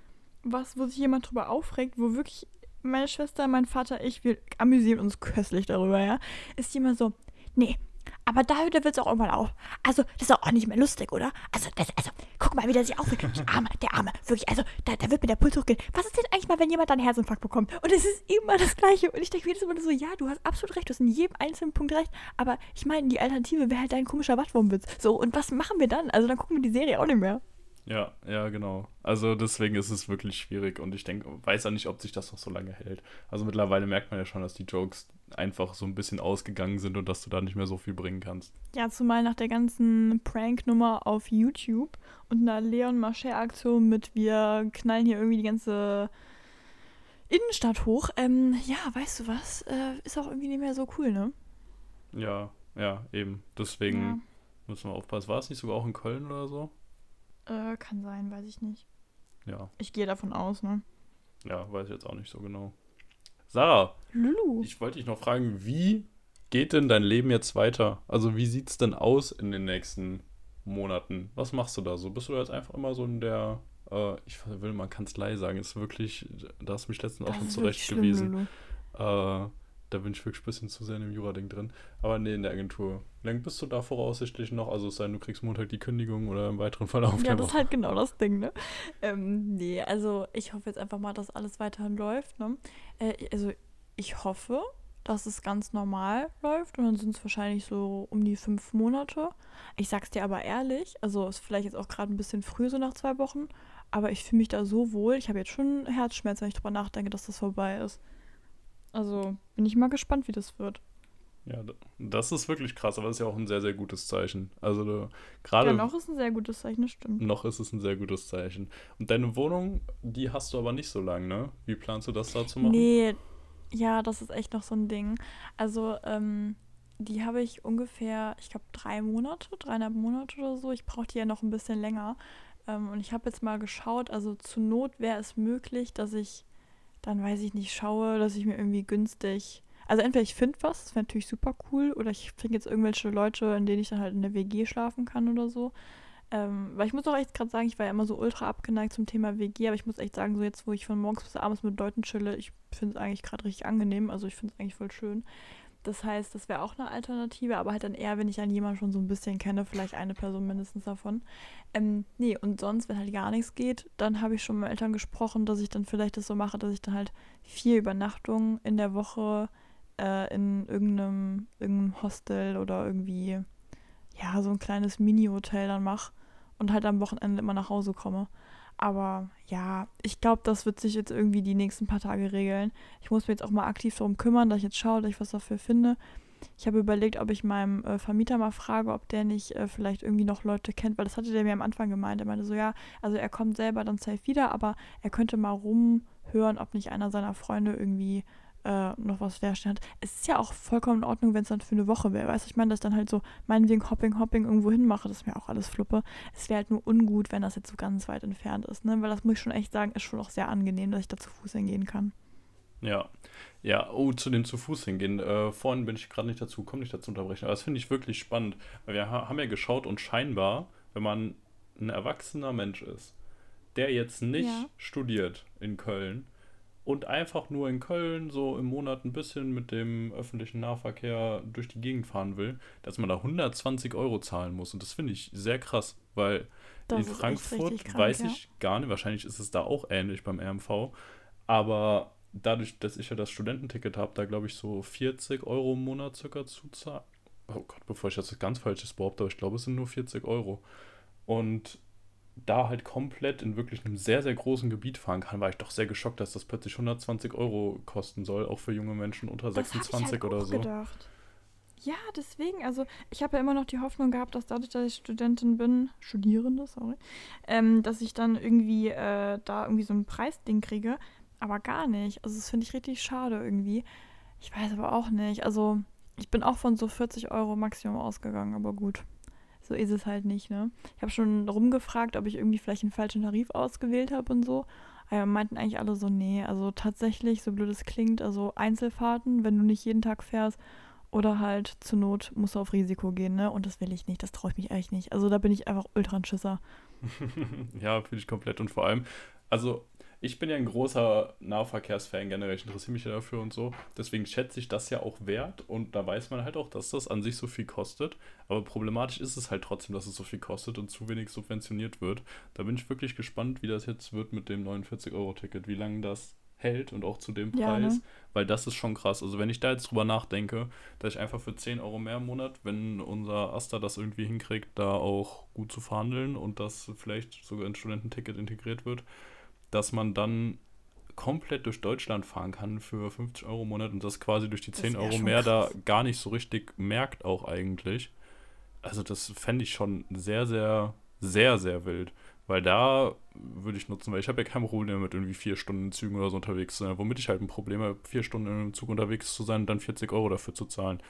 was, wo sich jemand drüber aufregt, wo wirklich meine Schwester, mein Vater, ich, wir amüsieren uns köstlich darüber, ja, ist die immer so, nee, aber da hört Witz auch irgendwann auf. Also, das ist auch nicht mehr lustig, oder? Also, das, also, guck mal, wie der sich aufregt. Der Arme, der Arme. Wirklich, also, da, da wird mir der Puls hochgehen. Was ist denn eigentlich mal, wenn jemand einen Herzinfarkt bekommt? Und es ist immer das Gleiche. Und ich denke jedes Mal so, ja, du hast absolut recht, du hast in jedem einzelnen Punkt recht. Aber ich meine, die Alternative wäre halt dein komischer Wattwurmwitz. So, und was machen wir dann? Also, dann gucken wir die Serie auch nicht mehr. Ja, ja, genau. Also deswegen ist es wirklich schwierig und ich denke, weiß auch nicht, ob sich das noch so lange hält. Also mittlerweile merkt man ja schon, dass die Jokes einfach so ein bisschen ausgegangen sind und dass du da nicht mehr so viel bringen kannst. Ja, zumal nach der ganzen Prank-Nummer auf YouTube und einer Leon Mascher-Aktion mit wir knallen hier irgendwie die ganze Innenstadt hoch. Ähm, ja, weißt du was? Äh, ist auch irgendwie nicht mehr so cool, ne? Ja, ja, eben. Deswegen müssen wir aufpassen. War es nicht sogar auch in Köln oder so? Äh, kann sein, weiß ich nicht. Ja, Ich gehe davon aus, ne? ja, weiß ich jetzt auch nicht so genau. Sarah, Lulu. ich wollte dich noch fragen, wie geht denn dein Leben jetzt weiter? Also wie sieht es denn aus in den nächsten Monaten? Was machst du da so? Bist du da jetzt einfach immer so in der, äh, ich will mal Kanzlei sagen, ist wirklich, da hast du mich letztens auch Das schon ist zurecht wirklich schlimm, gewiesen. Lulu. Äh, da bin ich wirklich ein bisschen zu sehr in dem Jura-Ding drin. Aber nee, in der Agentur. Wie lange bist du da voraussichtlich noch? Also es sei denn, du kriegst Montag die Kündigung oder im weiteren Verlauf Ja, das ist halt genau das Ding, ne? Ähm, nee, also ich hoffe jetzt einfach mal, dass alles weiterhin läuft, ne? Äh, also ich hoffe, dass es ganz normal läuft und dann sind es wahrscheinlich so um die fünf Monate. Ich sag's dir aber ehrlich, also ist vielleicht jetzt auch gerade ein bisschen früh so nach zwei Wochen, aber ich fühle mich da so wohl. Ich habe jetzt schon Herzschmerz, wenn ich drüber nachdenke, dass das vorbei ist. Also bin ich mal gespannt, wie das wird. Ja, das ist wirklich krass, aber das ist ja auch ein sehr, sehr gutes Zeichen. Also gerade. Ja, noch ist ein sehr gutes Zeichen, das stimmt. Noch ist es ein sehr gutes Zeichen. Und deine Wohnung, die hast du aber nicht so lange, ne? Wie planst du das da zu machen? Nee, ja, das ist echt noch so ein Ding. Also, ähm, die habe ich ungefähr, ich glaube, drei Monate, dreieinhalb Monate oder so. Ich brauche die ja noch ein bisschen länger. Ähm, und ich habe jetzt mal geschaut, also zur Not wäre es möglich, dass ich dann, weiß ich nicht, schaue, dass ich mir irgendwie günstig also entweder ich finde was, das wäre natürlich super cool, oder ich finde jetzt irgendwelche Leute, in denen ich dann halt in der WG schlafen kann oder so. Ähm, weil ich muss auch echt gerade sagen, ich war ja immer so ultra abgeneigt zum Thema WG, aber ich muss echt sagen, so jetzt, wo ich von morgens bis abends mit Leuten chille, ich finde es eigentlich gerade richtig angenehm. Also ich finde es eigentlich voll schön. Das heißt, das wäre auch eine Alternative, aber halt dann eher, wenn ich an jemanden schon so ein bisschen kenne, vielleicht eine Person mindestens davon. Ähm, nee, und sonst, wenn halt gar nichts geht, dann habe ich schon mit Eltern gesprochen, dass ich dann vielleicht das so mache, dass ich dann halt vier Übernachtungen in der Woche äh, in irgendeinem, irgendeinem Hostel oder irgendwie, ja, so ein kleines Mini-Hotel dann mache und halt am Wochenende immer nach Hause komme. Aber ja, ich glaube, das wird sich jetzt irgendwie die nächsten paar Tage regeln. Ich muss mir jetzt auch mal aktiv darum kümmern, dass ich jetzt schaue, dass ich was dafür finde. Ich habe überlegt, ob ich meinem äh, Vermieter mal frage, ob der nicht äh, vielleicht irgendwie noch Leute kennt, weil das hatte der mir am Anfang gemeint. Er meinte so, ja, also er kommt selber dann safe wieder, aber er könnte mal rumhören, ob nicht einer seiner Freunde irgendwie äh, noch was leerstehen hat. Es ist ja auch vollkommen in Ordnung, wenn es dann für eine Woche wäre. Weißt du, ich meine, dass dann halt so meinetwegen Hopping, Hopping irgendwo hinmache, das ist mir auch alles fluppe. Es wäre halt nur ungut, wenn das jetzt so ganz weit entfernt ist, ne? Weil das muss ich schon echt sagen, ist schon auch sehr angenehm, dass ich da zu Fuß hingehen kann. Ja, ja, oh, zu dem zu Fuß hingehen. Äh, vorhin bin ich gerade nicht dazu, komme nicht dazu unterbrechen, aber das finde ich wirklich spannend, weil wir haben ja geschaut und scheinbar, wenn man ein erwachsener Mensch ist, der jetzt nicht ja. studiert in Köln, und einfach nur in Köln so im Monat ein bisschen mit dem öffentlichen Nahverkehr durch die Gegend fahren will, dass man da 120 Euro zahlen muss. Und das finde ich sehr krass, weil das in Frankfurt krank, weiß ich ja. gar nicht, wahrscheinlich ist es da auch ähnlich beim RMV, aber dadurch, dass ich ja das Studententicket habe, da glaube ich so 40 Euro im Monat circa zu zahlen. Oh Gott, bevor ich das ganz Falsches behaupte, aber ich glaube, es sind nur 40 Euro. Und da halt komplett in wirklich einem sehr, sehr großen Gebiet fahren kann, war ich doch sehr geschockt, dass das plötzlich 120 Euro kosten soll, auch für junge Menschen unter das 26 halt oder so. Gedacht. Ja, deswegen, also ich habe ja immer noch die Hoffnung gehabt, dass dadurch, dass ich Studentin bin, Studierende, sorry, ähm, dass ich dann irgendwie äh, da irgendwie so ein Preisding kriege, aber gar nicht. Also das finde ich richtig schade irgendwie. Ich weiß aber auch nicht. Also ich bin auch von so 40 Euro Maximum ausgegangen, aber gut so ist es halt nicht, ne? Ich habe schon rumgefragt, ob ich irgendwie vielleicht einen falschen Tarif ausgewählt habe und so. Aber meinten eigentlich alle so, nee, also tatsächlich, so blöd es klingt, also Einzelfahrten, wenn du nicht jeden Tag fährst oder halt zur Not musst du auf Risiko gehen, ne? Und das will ich nicht, das traue ich mich echt nicht. Also da bin ich einfach ultra ein Schisser. <laughs> ja, finde ich komplett. Und vor allem, also ich bin ja ein großer Nahverkehrsfan generell, ich interessiere mich ja dafür und so. Deswegen schätze ich das ja auch wert und da weiß man halt auch, dass das an sich so viel kostet. Aber problematisch ist es halt trotzdem, dass es so viel kostet und zu wenig subventioniert wird. Da bin ich wirklich gespannt, wie das jetzt wird mit dem 49-Euro-Ticket, wie lange das hält und auch zu dem Preis, ja, ne? weil das ist schon krass. Also wenn ich da jetzt drüber nachdenke, dass ich einfach für 10 Euro mehr im Monat, wenn unser Asta das irgendwie hinkriegt, da auch gut zu verhandeln und das vielleicht sogar ins Studententicket integriert wird, dass man dann komplett durch Deutschland fahren kann für 50 Euro im Monat und das quasi durch die 10 Euro mehr krass. da gar nicht so richtig merkt auch eigentlich. Also das fände ich schon sehr, sehr, sehr, sehr wild. Weil da würde ich nutzen, weil ich habe ja kein Problem mit irgendwie vier Stunden in Zügen oder so unterwegs zu sein, womit ich halt ein Problem habe, vier Stunden im Zug unterwegs zu sein und dann 40 Euro dafür zu zahlen.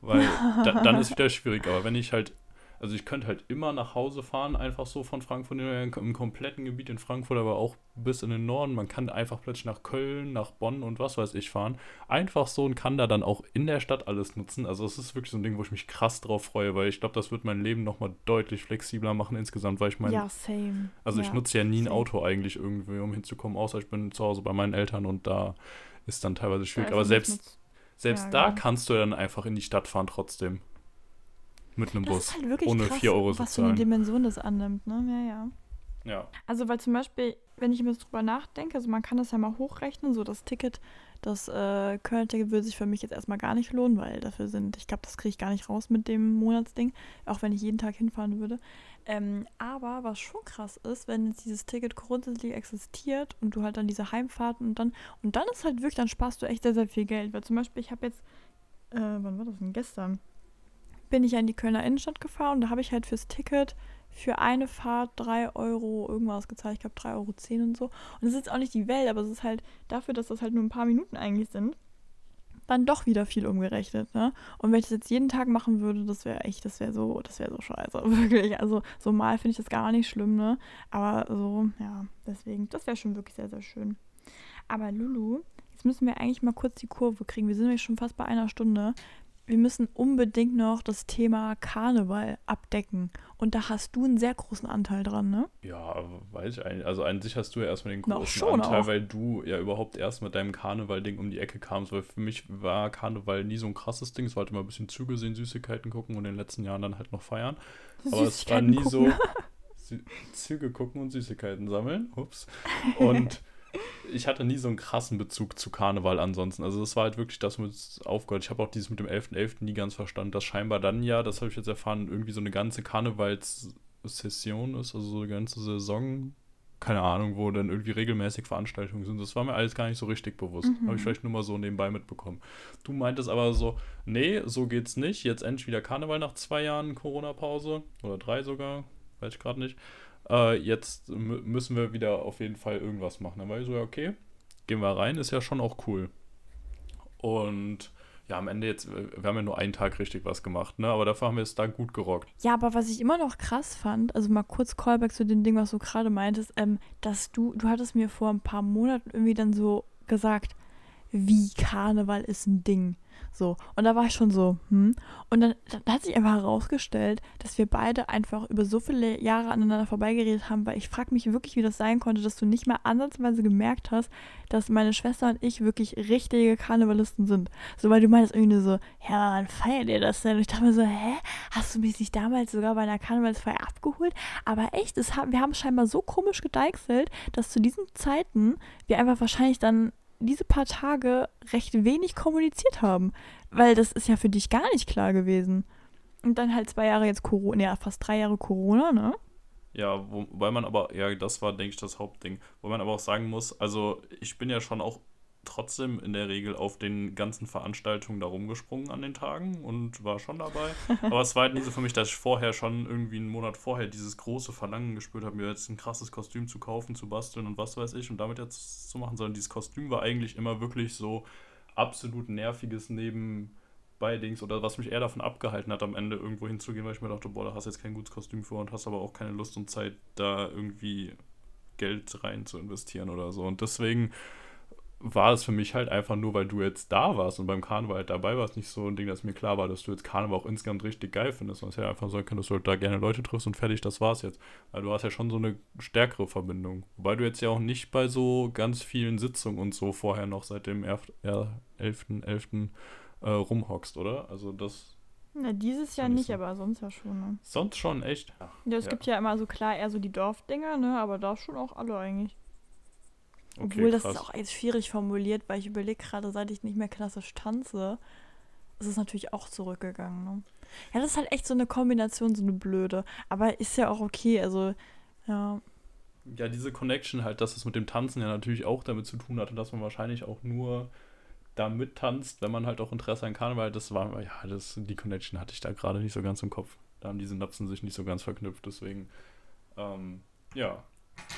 Weil <laughs> da, dann ist wieder schwierig. Aber wenn ich halt also ich könnte halt immer nach Hause fahren, einfach so von Frankfurt im kompletten Gebiet in Frankfurt, aber auch bis in den Norden. Man kann einfach plötzlich nach Köln, nach Bonn und was weiß ich fahren. Einfach so und kann da dann auch in der Stadt alles nutzen. Also es ist wirklich so ein Ding, wo ich mich krass drauf freue, weil ich glaube, das wird mein Leben nochmal deutlich flexibler machen insgesamt, weil ich meine... Ja, same. Also ja, ich nutze ja nie same. ein Auto eigentlich irgendwie, um hinzukommen, außer ich bin zu Hause bei meinen Eltern und da ist dann teilweise schwierig. Aber selbst, selbst ja, da ja. kannst du dann einfach in die Stadt fahren trotzdem. Mit einem das Bus. Ist halt ohne krass, 4 Euro Was für eine Dimension das annimmt, ne? Ja, ja. Ja. Also, weil zum Beispiel, wenn ich mir jetzt drüber nachdenke, also man kann das ja mal hochrechnen, so das Ticket, das äh, Köln-Ticket würde sich für mich jetzt erstmal gar nicht lohnen, weil dafür sind, ich glaube, das kriege ich gar nicht raus mit dem Monatsding, auch wenn ich jeden Tag hinfahren würde. Ähm, aber was schon krass ist, wenn jetzt dieses Ticket grundsätzlich existiert und du halt dann diese Heimfahrten und dann, und dann ist halt wirklich, dann sparst du echt sehr, sehr viel Geld. Weil zum Beispiel, ich habe jetzt, äh, wann war das denn? Gestern bin ich ja in die Kölner Innenstadt gefahren und da habe ich halt fürs Ticket für eine Fahrt 3 Euro irgendwas gezahlt. Ich glaube 3,10 Euro und so. Und das ist jetzt auch nicht die Welt, aber es ist halt dafür, dass das halt nur ein paar Minuten eigentlich sind, dann doch wieder viel umgerechnet, ne? Und wenn ich das jetzt jeden Tag machen würde, das wäre echt, das wäre so, das wäre so scheiße, <laughs> wirklich. Also so mal finde ich das gar nicht schlimm, ne? Aber so, ja, deswegen, das wäre schon wirklich sehr, sehr schön. Aber Lulu, jetzt müssen wir eigentlich mal kurz die Kurve kriegen. Wir sind nämlich schon fast bei einer Stunde wir müssen unbedingt noch das Thema Karneval abdecken. Und da hast du einen sehr großen Anteil dran, ne? Ja, weiß ich eigentlich. Also an sich hast du ja erstmal den großen Anteil, auch. weil du ja überhaupt erst mit deinem Karneval-Ding um die Ecke kamst. Weil für mich war Karneval nie so ein krasses Ding. Es war halt immer ein bisschen Züge sehen, Süßigkeiten gucken und in den letzten Jahren dann halt noch feiern. Aber es war nie gucken. <laughs> so Züge gucken und Süßigkeiten sammeln. Ups. Und <laughs> ich hatte nie so einen krassen Bezug zu Karneval ansonsten. Also das war halt wirklich das mit aufgehört. Ich habe auch dieses mit dem 11.11. .11. nie ganz verstanden, dass scheinbar dann ja, das habe ich jetzt erfahren, irgendwie so eine ganze Karnevalssession ist, also so eine ganze Saison, keine Ahnung, wo dann irgendwie regelmäßig Veranstaltungen sind. Das war mir alles gar nicht so richtig bewusst. Mhm. Habe ich vielleicht nur mal so nebenbei mitbekommen. Du meintest aber so, nee, so geht's nicht. Jetzt endlich wieder Karneval nach zwei Jahren Corona-Pause oder drei sogar, weiß ich gerade nicht äh, jetzt müssen wir wieder auf jeden Fall irgendwas machen. Dann war ich so, ja, okay, gehen wir rein, ist ja schon auch cool. Und ja, am Ende jetzt, wir haben ja nur einen Tag richtig was gemacht, ne? Aber dafür haben wir es da gut gerockt. Ja, aber was ich immer noch krass fand, also mal kurz Callback zu dem Ding, was du gerade meintest, ähm, dass du, du hattest mir vor ein paar Monaten irgendwie dann so gesagt, wie Karneval ist ein Ding. So. Und da war ich schon so, hm. Und dann, dann hat sich einfach herausgestellt, dass wir beide einfach über so viele Jahre aneinander vorbeigeredet haben, weil ich frage mich wirklich, wie das sein konnte, dass du nicht mal ansatzweise gemerkt hast, dass meine Schwester und ich wirklich richtige Karnevalisten sind. So, weil du meinst irgendwie so, ja, wann feiert ihr das denn? Und ich dachte mir so, hä? Hast du mich nicht damals sogar bei einer Karnevalsfeier abgeholt? Aber echt, haben, wir haben scheinbar so komisch gedeichselt, dass zu diesen Zeiten wir einfach wahrscheinlich dann diese paar Tage recht wenig kommuniziert haben. Weil das ist ja für dich gar nicht klar gewesen. Und dann halt zwei Jahre jetzt Corona, ja, fast drei Jahre Corona, ne? Ja, wobei man aber, ja, das war, denke ich, das Hauptding. Wo man aber auch sagen muss, also ich bin ja schon auch trotzdem in der Regel auf den ganzen Veranstaltungen da rumgesprungen an den Tagen und war schon dabei. <laughs> Aber es war halt nie so für mich, dass ich vorher schon irgendwie einen Monat vorher dieses große Verlangen gespürt habe, mir jetzt ein krasses Kostüm zu kaufen, zu basteln und was weiß ich und damit jetzt zu machen, sondern dieses Kostüm war eigentlich immer wirklich so absolut nerviges Nebenbei-Dings oder was mich eher davon abgehalten hat, am Ende irgendwo hinzugehen, weil ich mir dachte, boah, da hast jetzt kein gutes Kostüm für und hast aber auch keine Lust und Zeit, da irgendwie Geld rein zu investieren oder so. Und deswegen war es für mich halt einfach nur, weil du jetzt da warst und beim Karneval halt dabei warst, nicht so ein Ding, dass mir klar war, dass du jetzt Karneval auch insgesamt richtig geil findest. Und es hätte einfach sein können, dass du halt da gerne Leute triffst und fertig, das war's jetzt. Weil du hast ja schon so eine stärkere Verbindung. Wobei du jetzt ja auch nicht bei so ganz vielen Sitzungen und so vorher noch seit dem 11.11. 11. Äh, rumhockst, oder? Also das. Na, dieses Jahr nicht, so. aber sonst ja schon. Ne? Sonst schon, echt? Ja, es ja. gibt ja immer so klar eher so die Dorfdinger, ne? Aber da schon auch alle eigentlich. Okay, Obwohl, das ist auch jetzt schwierig formuliert, weil ich überlege gerade, seit ich nicht mehr klassisch tanze, ist es natürlich auch zurückgegangen. Ne? Ja, das ist halt echt so eine Kombination, so eine blöde. Aber ist ja auch okay, also, ja. Ja, diese Connection halt, dass es mit dem Tanzen ja natürlich auch damit zu tun hat und dass man wahrscheinlich auch nur da mittanzt, wenn man halt auch Interesse an Karneval, das war, ja, das, die Connection hatte ich da gerade nicht so ganz im Kopf. Da haben diese Napsen sich nicht so ganz verknüpft, deswegen, ähm, ja,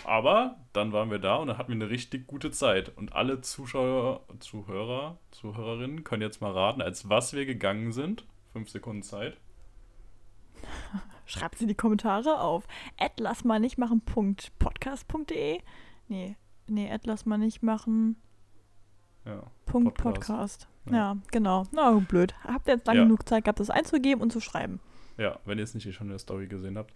aber dann waren wir da und dann hatten wir eine richtig gute Zeit. Und alle Zuschauer, Zuhörer, Zuhörerinnen können jetzt mal raten, als was wir gegangen sind. Fünf Sekunden Zeit. <laughs> Schreibt sie in die Kommentare auf lass mal nicht machen podcast.de. Nee, nee, lass mal nicht machen. Ja. Punkt Podcast. Podcast. Ja. ja. genau. Na, blöd. Habt ihr jetzt lange ja. genug Zeit gehabt, das einzugeben und zu schreiben? Ja, wenn ihr es nicht schon in der Story gesehen habt.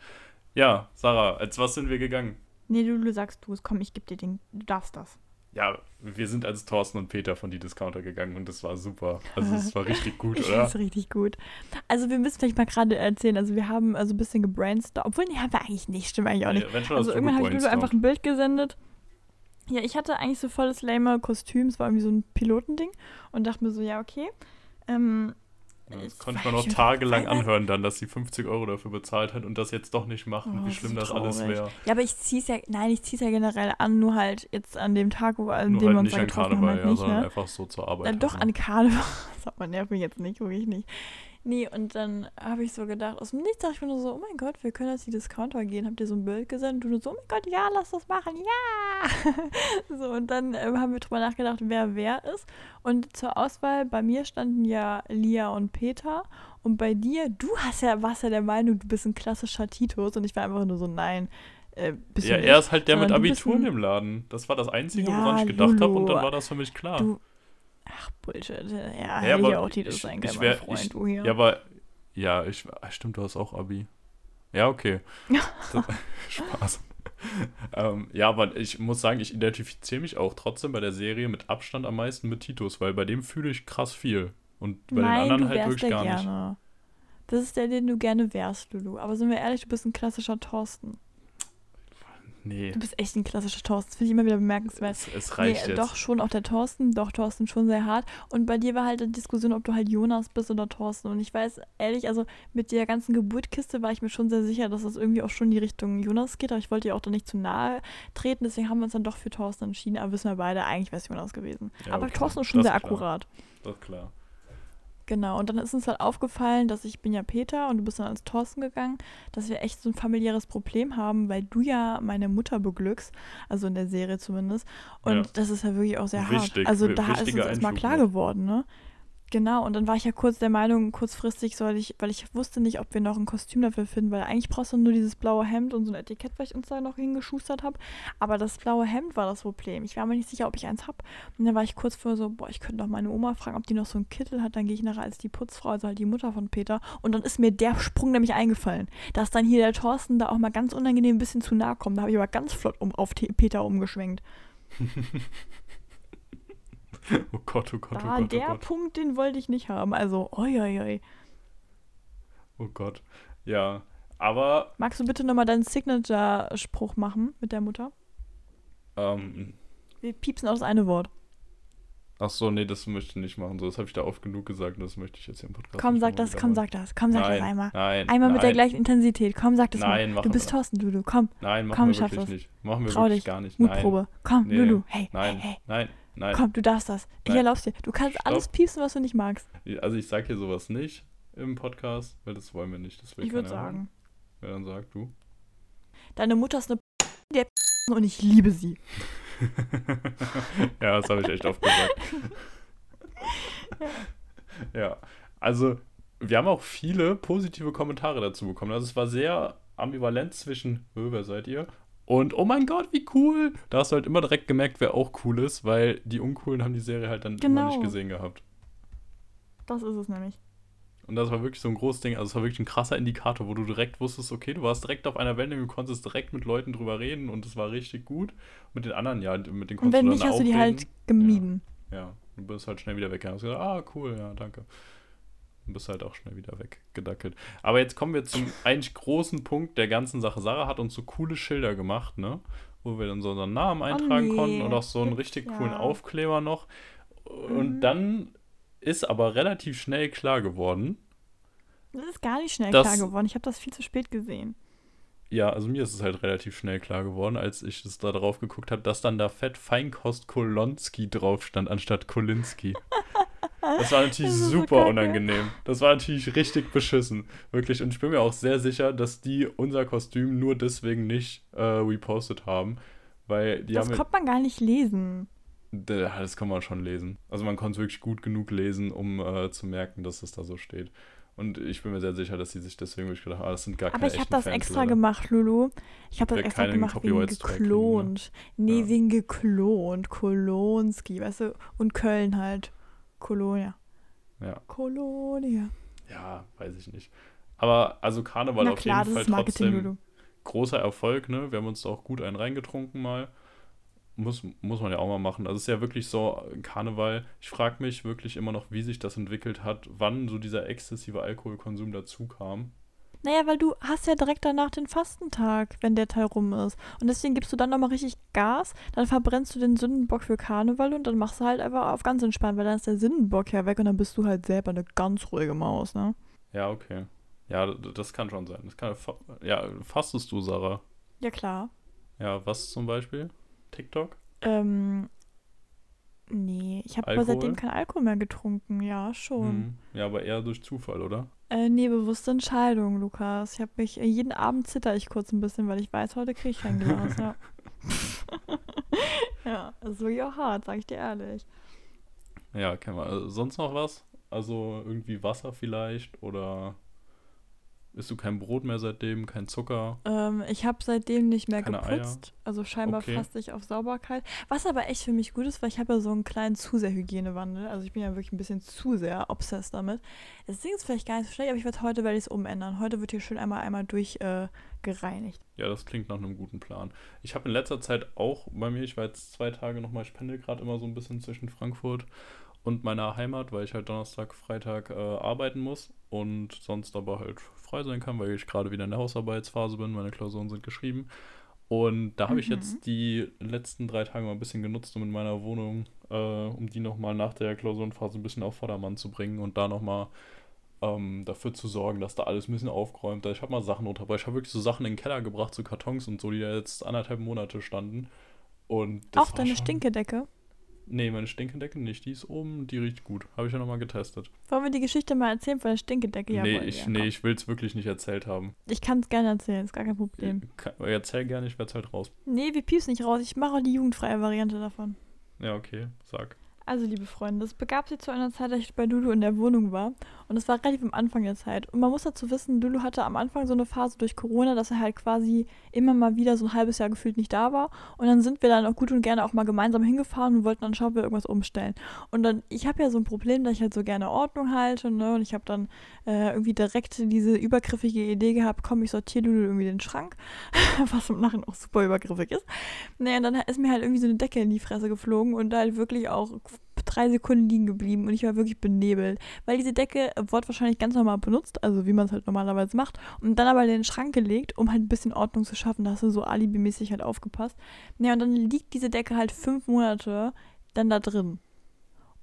Ja, Sarah, als was sind wir gegangen? Nee, du, du sagst du es, komm, ich geb dir den, du darfst das. Ja, wir sind als Thorsten und Peter von die Discounter gegangen und das war super. Also es war richtig <laughs> gut, oder? Das ist richtig gut. Also wir müssen vielleicht mal gerade erzählen, also wir haben also ein bisschen gebrainstormt, obwohl, nee, haben wir eigentlich nicht, stimmt eigentlich auch nicht. Ja, also irgendwann habe ich Ludo einfach ein Bild gesendet Ja, ich hatte eigentlich so volles lame Kostüm. Es war irgendwie so ein Pilotending. Und dachte mir so, ja, okay. Ähm, Ja, Das konnte man noch tagelang anhören dann, dass sie 50 Euro dafür bezahlt hat und das jetzt doch nicht machen, Oh, wie schlimm das so alles traurig. wäre. Ja, aber ich zieh's ja, nein, ich zieh's ja generell an, nur halt jetzt an dem Tag, wo, an Nur dem wir halt uns nicht da an getroffen haben, Karneval, halt ja, nicht, sondern ne? einfach so zur Arbeit. Dann doch an ne? Karneval. <laughs> Das hat man nervt mich jetzt nicht, wirklich nicht. Nee, und dann habe ich so gedacht, aus dem Nichts dachte ich mir nur so, oh mein Gott, wir können jetzt die Discounter gehen. Habt ihr so ein Bild gesendet? Und du so, oh mein Gott, ja, lass das machen, ja. <laughs> so, und dann ähm, haben wir drüber nachgedacht, wer wer ist. Und zur Auswahl, bei mir standen ja Lia und Peter. Und bei dir, du hast ja, warst ja der Meinung, du bist ein klassischer Titus. Und ich war einfach nur so, nein, äh, bist Ja, er ist halt der mit sondern bist Abitur dem Laden. Das war das Einzige, Ja, woran ich gedacht habe und dann war das für mich klar. Du, ach, Bullshit. Ja, Ja, hätte aber auch Titus sein können, mein Freund, ich- du hier. Ja, aber. Ja, ich. Stimmt, du hast auch Abi. Ja, okay. <laughs> Das, <laughs> Spaß. ähm, ja, aber ich muss sagen, ich identifiziere mich auch trotzdem bei der Serie mit Abstand am meisten mit Titus, weil bei dem fühle ich krass viel. Und bei Nein, den anderen halt wirklich gar nicht. gerne. Das ist der, den du gerne wärst, Lulu. Aber sind wir ehrlich, du bist ein klassischer Thorsten. Nee, Du bist echt ein klassischer Thorsten. Das finde ich immer wieder bemerkenswert. es, es reicht nee, jetzt. doch schon auch der Thorsten, doch Thorsten schon sehr hart. Und bei dir war halt die Diskussion, ob du halt Jonas bist oder Thorsten. Und ich weiß ehrlich, also mit der ganzen Geburtkiste war ich mir schon sehr sicher, dass das irgendwie auch schon in die Richtung Jonas geht. Aber ich wollte dir auch da nicht zu nahe treten, deswegen haben wir uns dann doch für Thorsten entschieden. Aber wissen wir beide, eigentlich wäre es Jonas gewesen. Ja, aber okay. Thorsten ist schon Das sehr ist akkurat. Das ist klar. Genau, und dann ist uns halt aufgefallen, dass ich bin ja Peter und du bist dann als Thorsten gegangen, dass wir echt so ein familiäres Problem haben, weil du ja meine Mutter beglückst, also in der Serie zumindest. Und Ja. das ist ja wirklich auch sehr Wichtig, hart. Also da ist uns erstmal klar geworden, ne? Genau, und dann war ich ja kurz der Meinung, kurzfristig soll ich, weil ich wusste nicht, ob wir noch ein Kostüm dafür finden, weil eigentlich brauchst du nur dieses blaue Hemd und so ein Etikett, was ich uns da noch hingeschustert habe. Aber das blaue Hemd war das Problem. Ich war mir nicht sicher, ob ich eins habe. Und dann war ich kurz vor so, boah, ich könnte doch meine Oma fragen, ob die noch so einen Kittel hat. Dann gehe ich nachher als die Putzfrau, also halt die Mutter von Peter. Und dann ist mir der Sprung nämlich eingefallen, dass dann hier der Thorsten da auch mal ganz unangenehm ein bisschen zu nahe kommt. Da habe ich aber ganz flott um, auf Te- Peter umgeschwenkt. <laughs> <laughs> Oh Gott, oh Gott, oh Gott, oh der Gott. Punkt, den wollte ich nicht haben. Also, oi, oi, oi. Oh Gott. Ja, aber Magst du bitte nochmal deinen Signature-Spruch machen mit der Mutter? ähm, Wir piepsen aus eine Wort. ach so, nee, das möchte ich nicht machen. So, das habe ich da oft genug gesagt, das möchte ich jetzt hier im Podcast Komm, sag das, komm, sag das. Komm, sag nein, das einmal. Nein, Einmal mit der nein, gleichen Intensität. Komm, sag das Nein, mal. Du bist wir. Thorsten, Dudu. Komm, Nein, machen Komm, wir wirklich das. nicht. Machen wir trau wirklich dich. gar nicht. Mutprobe. Komm, Nee. Lulu. Hey, Nein, hey, nein, nein. Komm, du darfst das. Ich Nein. erlaub's dir. Du kannst Stopp. alles piepsen, was du nicht magst. Also ich sag hier sowas nicht im Podcast, weil das wollen wir nicht. Das will Ich würde keiner hören. sagen. Wer dann sagt, du? Deine Mutter ist eine der und ich liebe sie. <laughs> ja, das habe ich echt oft gesagt. <laughs> ja, also wir haben auch viele positive Kommentare dazu bekommen. Also es war sehr ambivalent zwischen, "Hö, wer seid ihr? Und oh mein Gott, wie cool! Da hast du halt immer direkt gemerkt, wer auch cool ist, weil die Uncoolen haben die Serie halt dann immer Genau. nicht gesehen gehabt. Das ist es nämlich. Und das war wirklich so ein großes Ding. Also es war wirklich ein krasser Indikator, wo du direkt wusstest, okay, du warst direkt auf einer Wellenlänge, du konntest direkt mit Leuten drüber reden und es war richtig gut. Mit den anderen, ja, mit den Und konntest wenn du nicht, hast du die halt gemieden. Ja, du bist halt schnell wieder weg. Und hast gesagt, ah, cool, ja, danke. Und bist halt auch schnell wieder weggedackelt. Aber jetzt kommen wir zum <laughs> eigentlich großen Punkt der ganzen Sache. Sarah hat uns so coole Schilder gemacht, ne? Wo wir dann so unseren Namen eintragen Oh nee, konnten und auch so einen richtig ja. coolen Aufkleber noch. Und Mhm. dann ist aber relativ schnell klar geworden, Das ist gar nicht schnell Das- klar geworden. Ich habe das viel zu spät gesehen. Ja, also mir ist es halt relativ schnell klar geworden, als ich das da drauf geguckt habe, dass dann da fett Feinkost Kolonski drauf stand, anstatt Kolinski. <laughs> Das war natürlich <laughs> Das so super kacke. unangenehm. Das war natürlich richtig beschissen. Wirklich. Und ich bin mir auch sehr sicher, dass die unser Kostüm nur deswegen nicht äh, repostet haben. Weil die das haben. konnte man gar nicht lesen. Das kann man schon lesen. Also man konnte es wirklich gut genug lesen, um äh, zu merken, dass es da so steht. Und ich bin mir sehr sicher, dass sie sich deswegen wirklich gedacht haben, ah, das sind gar Aber keine ich habe das Fans, extra leider. gemacht, Lulu. Ich habe das extra gemacht wegen ne? geklont. Nee, Ja. wegen geklont. Kolonski, weißt du? Und Köln halt. Kolonia. Ja. Kolonia. Ja, weiß ich nicht. Aber also Karneval Na auf klar, jeden Fall trotzdem großer Erfolg, ne? Wir haben uns da auch gut einen reingetrunken mal. Muss, muss man ja auch mal machen. Also es ist ja wirklich so, Karneval, ich frage mich wirklich immer noch, wie sich das entwickelt hat, wann so dieser exzessive Alkoholkonsum dazu kam. Naja, weil du hast ja direkt danach den Fastentag, wenn der Teil rum ist. Und deswegen gibst du dann nochmal richtig Gas, dann verbrennst du den Sündenbock für Karneval und dann machst du halt einfach auf ganz entspannt, weil dann ist der Sündenbock ja weg und dann bist du halt selber eine ganz ruhige Maus, ne? Ja, okay. Ja, das kann schon sein. Das kann, ja, fastest du, Sarah? Ja, klar. Ja, was zum Beispiel? TikTok? Ähm, nee, ich habe aber seitdem kein Alkohol mehr getrunken, ja, schon. Hm. Ja, aber eher durch Zufall, oder? Äh, nee, bewusste Entscheidung, Lukas. Ich habe mich, äh, jeden Abend zitter ich kurz ein bisschen, weil ich weiß, heute kriege ich kein Glas, ja. <laughs> <laughs> ja, ist wirklich auch hart, sag ich dir ehrlich. Ja, kennen wir. Also, sonst noch was? Also irgendwie Wasser vielleicht oder Isst du kein Brot mehr seitdem, kein Zucker? Ähm, ich habe seitdem nicht mehr Keine geputzt. Eier? Also scheinbar okay. faste ich auf Sauberkeit. Was aber echt für mich gut ist, weil ich habe ja so einen kleinen zu sehr Hygienewandel. Also ich bin ja wirklich ein bisschen zu sehr obsessed damit. Deswegen ist es vielleicht gar nicht so schlecht, aber ich werde heute werde ich es umändern. Heute wird hier schön einmal einmal durchgereinigt. Äh, ja, das klingt nach einem guten Plan. Ich habe in letzter Zeit auch bei mir, ich war jetzt zwei Tage nochmal, ich pendel gerade immer so ein bisschen zwischen Frankfurt und meiner Heimat, weil ich halt Donnerstag, Freitag äh, arbeiten muss und sonst aber halt frei sein kann, weil ich gerade wieder in der Hausarbeitsphase bin. Meine Klausuren sind geschrieben. Und da habe mhm. ich jetzt mhm. die letzten drei Tage mal ein bisschen genutzt, um in meiner Wohnung, äh, um die nochmal nach der Klausurenphase ein bisschen auf Vordermann zu bringen und da nochmal ähm, dafür zu sorgen, dass da alles ein bisschen aufgeräumt ist. Ich habe mal Sachen runter, weil ich habe wirklich so Sachen in den Keller gebracht, so Kartons und so, die da jetzt anderthalb Monate standen. Und Auch deine schon... Stinkedecke? Nee, meine Stinkedecke nicht. Die ist oben, die riecht gut. Habe ich ja nochmal getestet. Wollen wir die Geschichte mal erzählen von der Stinkedecke? Ja, nee, ich, ja, nee, ich will es wirklich nicht erzählt haben. Ich kann es gerne erzählen, ist gar kein Problem. Kann, erzähl gerne, ich werde es halt raus. Nee, wir piepsen nicht raus. Ich mache auch die jugendfreie Variante davon. Ja, okay, sag. Also, liebe Freunde, es begab sich zu einer Zeit, dass ich bei Lulu in der Wohnung war. Und es war relativ am Anfang der Zeit. Und man muss dazu wissen, Lulu hatte am Anfang so eine Phase durch Corona, dass er halt quasi immer mal wieder so ein halbes Jahr gefühlt nicht da war. Und dann sind wir dann auch gut und gerne auch mal gemeinsam hingefahren und wollten dann schauen, ob wir irgendwas umstellen. Und dann, ich habe ja so ein Problem, dass ich halt so gerne Ordnung halte. Ne? Und ich habe dann äh, irgendwie direkt diese übergriffige Idee gehabt, komm, ich sortiere Lulu irgendwie den Schrank. <laughs> Was im Nachhinein auch super übergriffig ist. Naja, und dann ist mir halt irgendwie so eine Decke in die Fresse geflogen und da halt wirklich auch drei Sekunden liegen geblieben und ich war wirklich benebelt, weil diese Decke wurde wahrscheinlich ganz normal benutzt, also wie man es halt normalerweise macht, und dann aber in den Schrank gelegt, um halt ein bisschen Ordnung zu schaffen. Da hast du so alibimäßig halt aufgepasst. Ja, und dann liegt diese Decke halt fünf Monate dann da drin.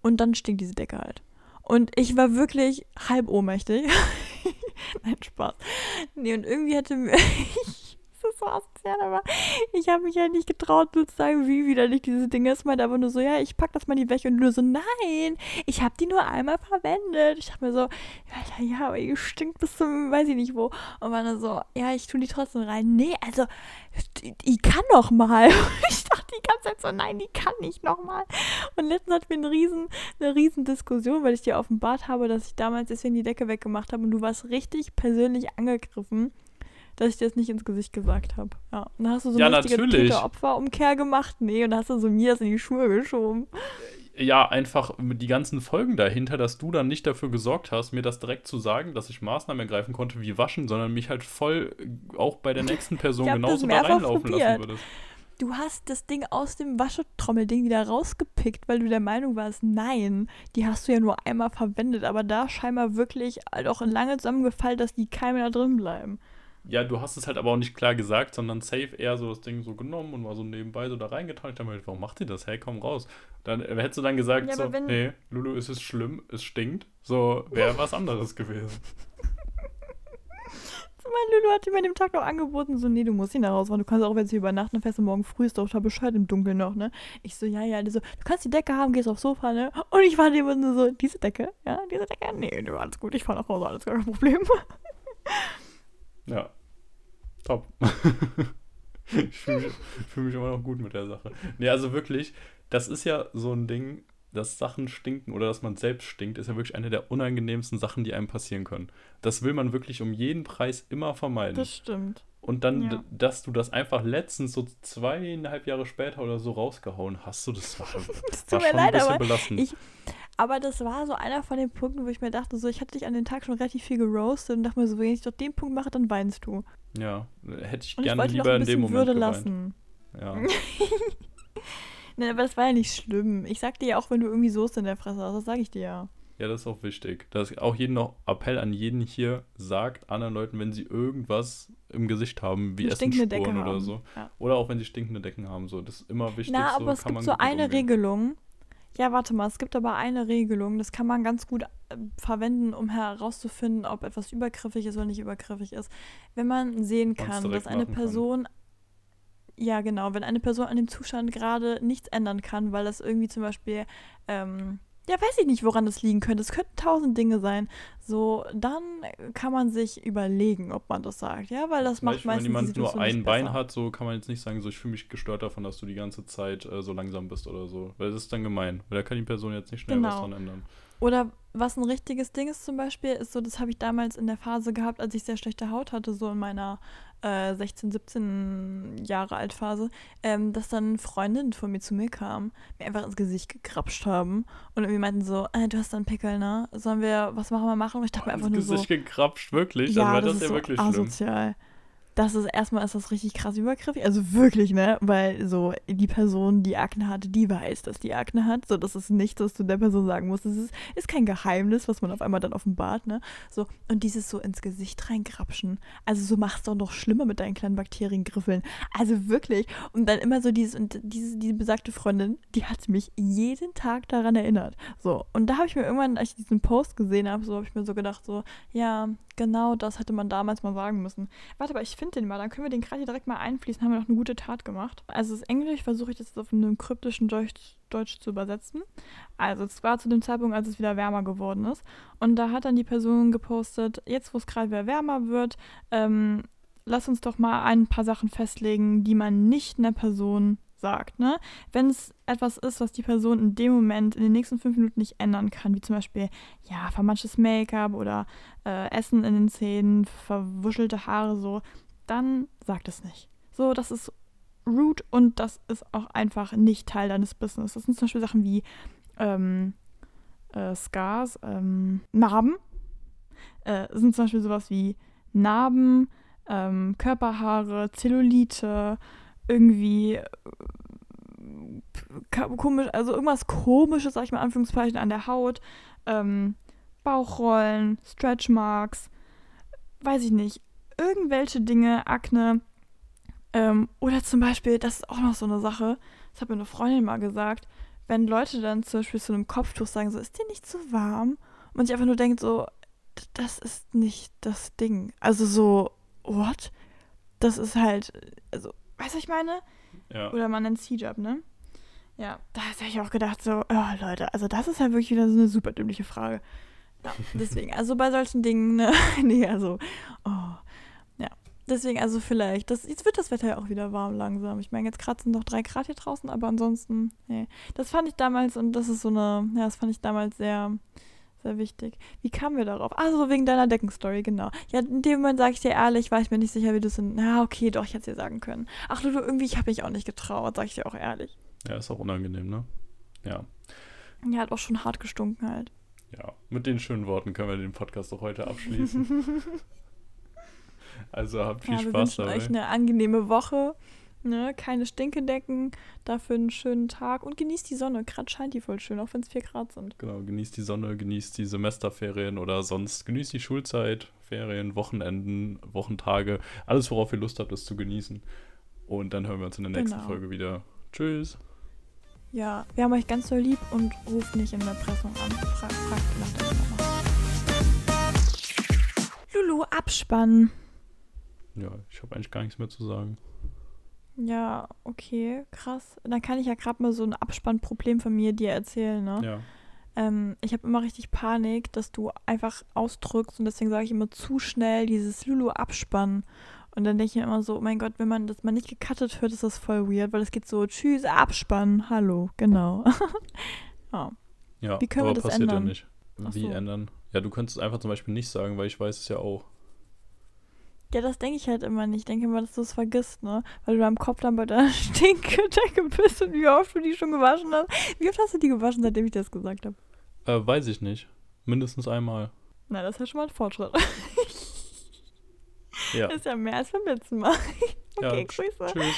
Und dann stinkt diese Decke halt. Und ich war wirklich halb ohnmächtig. <laughs> Nein, Spaß. Nee, und irgendwie hätte mir. <laughs> so asozial, aber ich habe mich halt nicht getraut, zu sagen, wie widerlich diese Dinge ist. Meinte aber nur so, ja, ich pack das mal die weg. Und nur so, nein, ich habe die nur einmal verwendet. Ich dachte mir so, ja, ja, aber ihr stinkt bis zum, weiß ich nicht wo. Und war dann so, ja, ich tue die trotzdem rein. Nee, also, die kann noch mal. <laughs> ich dachte die ganze Zeit so, nein, die kann nicht noch mal. Und letztens hatten wir eine riesen, eine riesen Diskussion, weil ich dir offenbart habe, dass ich damals deswegen die Decke weggemacht habe und du warst richtig persönlich angegriffen dass ich dir das nicht ins Gesicht gesagt habe. Ja. Und dann hast du so ja, eine richtige Opferumkehr gemacht. Nee, und dann hast du so mir das in die Schuhe geschoben. Ja, einfach die ganzen Folgen dahinter, dass du dann nicht dafür gesorgt hast, mir das direkt zu sagen, dass ich Maßnahmen ergreifen konnte wie waschen, sondern mich halt voll auch bei der nächsten Person genauso da reinlaufen probiert. lassen würdest. Du hast das Ding aus dem Waschetrommelding wieder rausgepickt, weil du der Meinung warst, nein, die hast du ja nur einmal verwendet, aber da scheinbar wirklich halt auch lange zusammengefallen, dass die Keime da drin bleiben. Ja, du hast es halt aber auch nicht klar gesagt, sondern safe eher so das Ding so genommen und mal so nebenbei so da reingetan. Ich dachte mir, warum macht sie das? Hey, komm raus. Dann äh, hättest du dann gesagt, ja, so, nee, Lulu, ist es schlimm, es stinkt. So, wäre <laughs> was anderes gewesen. <laughs> Mein Lulu hat mir an dem Tag noch angeboten, so, nee, du musst ihn da rausfahren. Du kannst auch, wenn sie übernachten, fährst du morgen früh, ist doch da Bescheid im Dunkeln noch, ne? Ich so, ja, ja, die so, du kannst die Decke haben, gehst aufs Sofa, ne? Und ich war immer so, diese Decke? Ja, diese Decke? Nee, du, alles gut, ich fahr nach Hause, alles gar kein Problem. <laughs> Ja. Top. <laughs> ich fühle mich, fühl mich immer noch gut mit der Sache. Nee, also wirklich, das ist ja so ein Ding, dass Sachen stinken oder dass man selbst stinkt, ist ja wirklich eine der unangenehmsten Sachen, die einem passieren können. Das will man wirklich um jeden Preis immer vermeiden. Das stimmt. Und dann, ja. dass du das einfach letztens so zweieinhalb Jahre später oder so rausgehauen hast, so das war, <laughs> das war schon leid, ein bisschen belastend. Ich, aber das war so einer von den Punkten, wo ich mir dachte, so, ich hatte dich an den Tag schon relativ viel geroastet und dachte mir so, wenn ich doch den Punkt mache, dann weinst du. Ja, hätte ich und gerne ich lieber in dem Moment Würde lassen. Ja. <laughs> <laughs> Nein, aber das war ja nicht schlimm. Ich sag dir ja auch, wenn du irgendwie Soße in der Fresse hast, das sag ich dir ja. Ja, das ist auch wichtig. Dass auch jeden noch Appell an jeden hier sagt anderen Leuten, wenn sie irgendwas im Gesicht haben, wie Essensspuren oder haben. so. Ja. Oder auch wenn sie stinkende Decken haben. So, das ist immer wichtig. Na, so aber es kann gibt man so eine. Regelung. Ja, warte mal, es gibt aber eine Regelung, das kann man ganz gut äh, verwenden, um herauszufinden, ob etwas übergriffig ist oder nicht übergriffig ist. Wenn man sehen kann, dass eine machen kann. Person, ja genau, wenn eine Person an dem Zustand gerade nichts ändern kann, weil das irgendwie zum Beispiel, ähm, ja, weiß ich nicht, woran das liegen könnte. Es könnten tausend Dinge sein. So, dann kann man sich überlegen, ob man das sagt, ja, weil das Zum macht Beispiel, wenn meistens jemand die nur ein Bein besser. hat, so kann man jetzt nicht sagen, so ich fühle mich gestört davon, dass du die ganze Zeit äh, so langsam bist oder so. Weil das ist dann gemein. Weil da kann die Person jetzt nicht schnell was Genau. dran ändern. Oder was ein richtiges Ding ist zum Beispiel, ist so, das habe ich damals in der Phase gehabt, als ich sehr schlechte Haut hatte, so in meiner äh, 16, 17 Jahre alt Phase, ähm, dass dann Freundinnen von mir zu mir kamen, mir einfach ins Gesicht gekrapscht haben und irgendwie meinten so, äh, du hast da einen Pickel, ne? Sollen wir, was machen wir machen? Und ich dachte mir einfach ins nur so, Gesicht gekrapscht, wirklich? ja, dann wäre das, das, ist ja so wirklich schlimm. Das ist erstmal ist das richtig krass übergriffig, also wirklich, ne? Weil so die Person, die Akne hatte, die weiß, dass die Akne hat. So, das ist nichts, was du der Person sagen musst. Das ist, ist kein Geheimnis, was man auf einmal dann offenbart, ne? So, und dieses so ins Gesicht reingrapschen. Also so machst du auch noch schlimmer mit deinen kleinen Bakteriengriffeln. Also wirklich. Und dann immer so dieses, und diese, diese besagte Freundin, die hat mich jeden Tag daran erinnert. So, und da habe ich mir irgendwann, als ich diesen Post gesehen habe, so habe ich mir so gedacht, so, ja, genau das hätte man damals mal sagen müssen. Warte, aber ich finde den mal, dann können wir den gerade hier direkt mal einfließen, haben wir noch eine gute Tat gemacht. Also das Englisch versuche ich jetzt auf einem kryptischen Deutsch, Deutsch zu übersetzen. Also es war zu dem Zeitpunkt, als es wieder wärmer geworden ist. Und da hat dann die Person gepostet, jetzt wo es gerade wieder wärmer wird, ähm, lass uns doch mal ein paar Sachen festlegen, die man nicht einer Person sagt. Ne? Wenn es etwas ist, was die Person in dem Moment in den nächsten fünf Minuten nicht ändern kann, wie zum Beispiel ja vermanschtes Make-up oder äh, Essen in den Zähnen, verwuschelte Haare so, dann sag es nicht. So, das ist rude und das ist auch einfach nicht Teil deines Business. Das sind zum Beispiel Sachen wie ähm, äh, Scars, ähm, Narben. Äh, sind zum Beispiel sowas wie Narben, ähm, Körperhaare, Zellulite, irgendwie äh, komisch, also irgendwas komisches, sag ich mal, Anführungszeichen, an der Haut, ähm, Bauchrollen, Stretchmarks, weiß ich nicht, irgendwelche Dinge, Akne, ähm, oder zum Beispiel, das ist auch noch so eine Sache, das hat mir eine Freundin mal gesagt, wenn Leute dann zum Beispiel zu einem Kopftuch sagen, so, ist dir nicht zu warm? Und man sich einfach nur denkt, so, "D- das ist nicht das Ding. Also so, what? Das ist halt, also, weißt du, ich meine? Ja. Oder man nennt Hijab, ne? Ja, da habe ich auch gedacht, so, oh Leute, also das ist ja wirklich wieder so eine super dümmliche Frage. Ja, <laughs> deswegen, also bei solchen Dingen, ne, <laughs> nee, also, oh, ja. Deswegen, also vielleicht, das, jetzt wird das Wetter ja auch wieder warm langsam. Ich meine, jetzt gerade sind noch drei Grad hier draußen, aber ansonsten, nee. Das fand ich damals, und das ist so eine, ja, das fand ich damals sehr, sehr wichtig. Wie kamen wir darauf? Ah, so wegen deiner Deckenstory, genau. Ja, in dem Moment sage ich dir ehrlich, war ich mir nicht sicher, wie du es in. Na, okay, doch, ich hätte es dir sagen können. Ach, du, du irgendwie, ich habe mich auch nicht getraut, sage ich dir auch ehrlich. ja, ist auch unangenehm, ne? Ja. Ja, hat auch schon hart gestunken halt. Ja, mit den schönen Worten können wir den Podcast auch heute abschließen. <laughs> also habt viel ja, wir Spaß wünschen dabei. euch eine angenehme Woche. Ne? Keine Stinkedecken, dafür einen schönen Tag und genießt die Sonne. Gerade scheint die voll schön, auch wenn es 4 Grad sind. Genau, genießt die Sonne, genießt die Semesterferien oder sonst genießt die Schulzeit, Ferien, Wochenenden, Wochentage. Alles, worauf ihr Lust habt, ist zu genießen. Und dann hören wir uns in der nächsten Genau. Folge wieder. Tschüss. Ja, wir haben euch ganz so lieb und ruft nicht in der Pressung an. Fra fragt nach der Nummer. Lulu, Abspann. Ja, ich habe eigentlich gar nichts mehr zu sagen. Ja, okay, krass. Dann kann ich ja gerade mal so ein Abspannproblem von mir dir erzählen, ne? Ja. Ähm, ich habe immer richtig Panik, dass du einfach ausdrückst und deswegen sage ich immer zu schnell dieses Lulu abspannen. Und dann denke ich mir immer so, oh mein Gott, wenn man das mal nicht gecuttet hört, ist das voll weird, weil es geht so, tschüss, abspannen, hallo, genau. <laughs> ja. Ja, Wie können wir aber das passiert ändern? ja nicht. Wie so. ändern? Ja, du könntest es einfach zum Beispiel nicht sagen, weil ich weiß es ja auch. Ja, das denke ich halt immer nicht. Ich denke immer, dass du es vergisst, ne? Weil du da im Kopf dann bei deiner <laughs> Stinkdecke bist und wie oft du die schon gewaschen hast. Wie oft hast du die gewaschen, seitdem ich das gesagt habe? Äh, weiß ich nicht. Mindestens einmal. Na, das ist ja schon mal ein Fortschritt. Ja. Das <laughs> ist ja mehr als beim letzten Mal. <laughs> Ja, Okay, tsch- Grüße. Tschüss.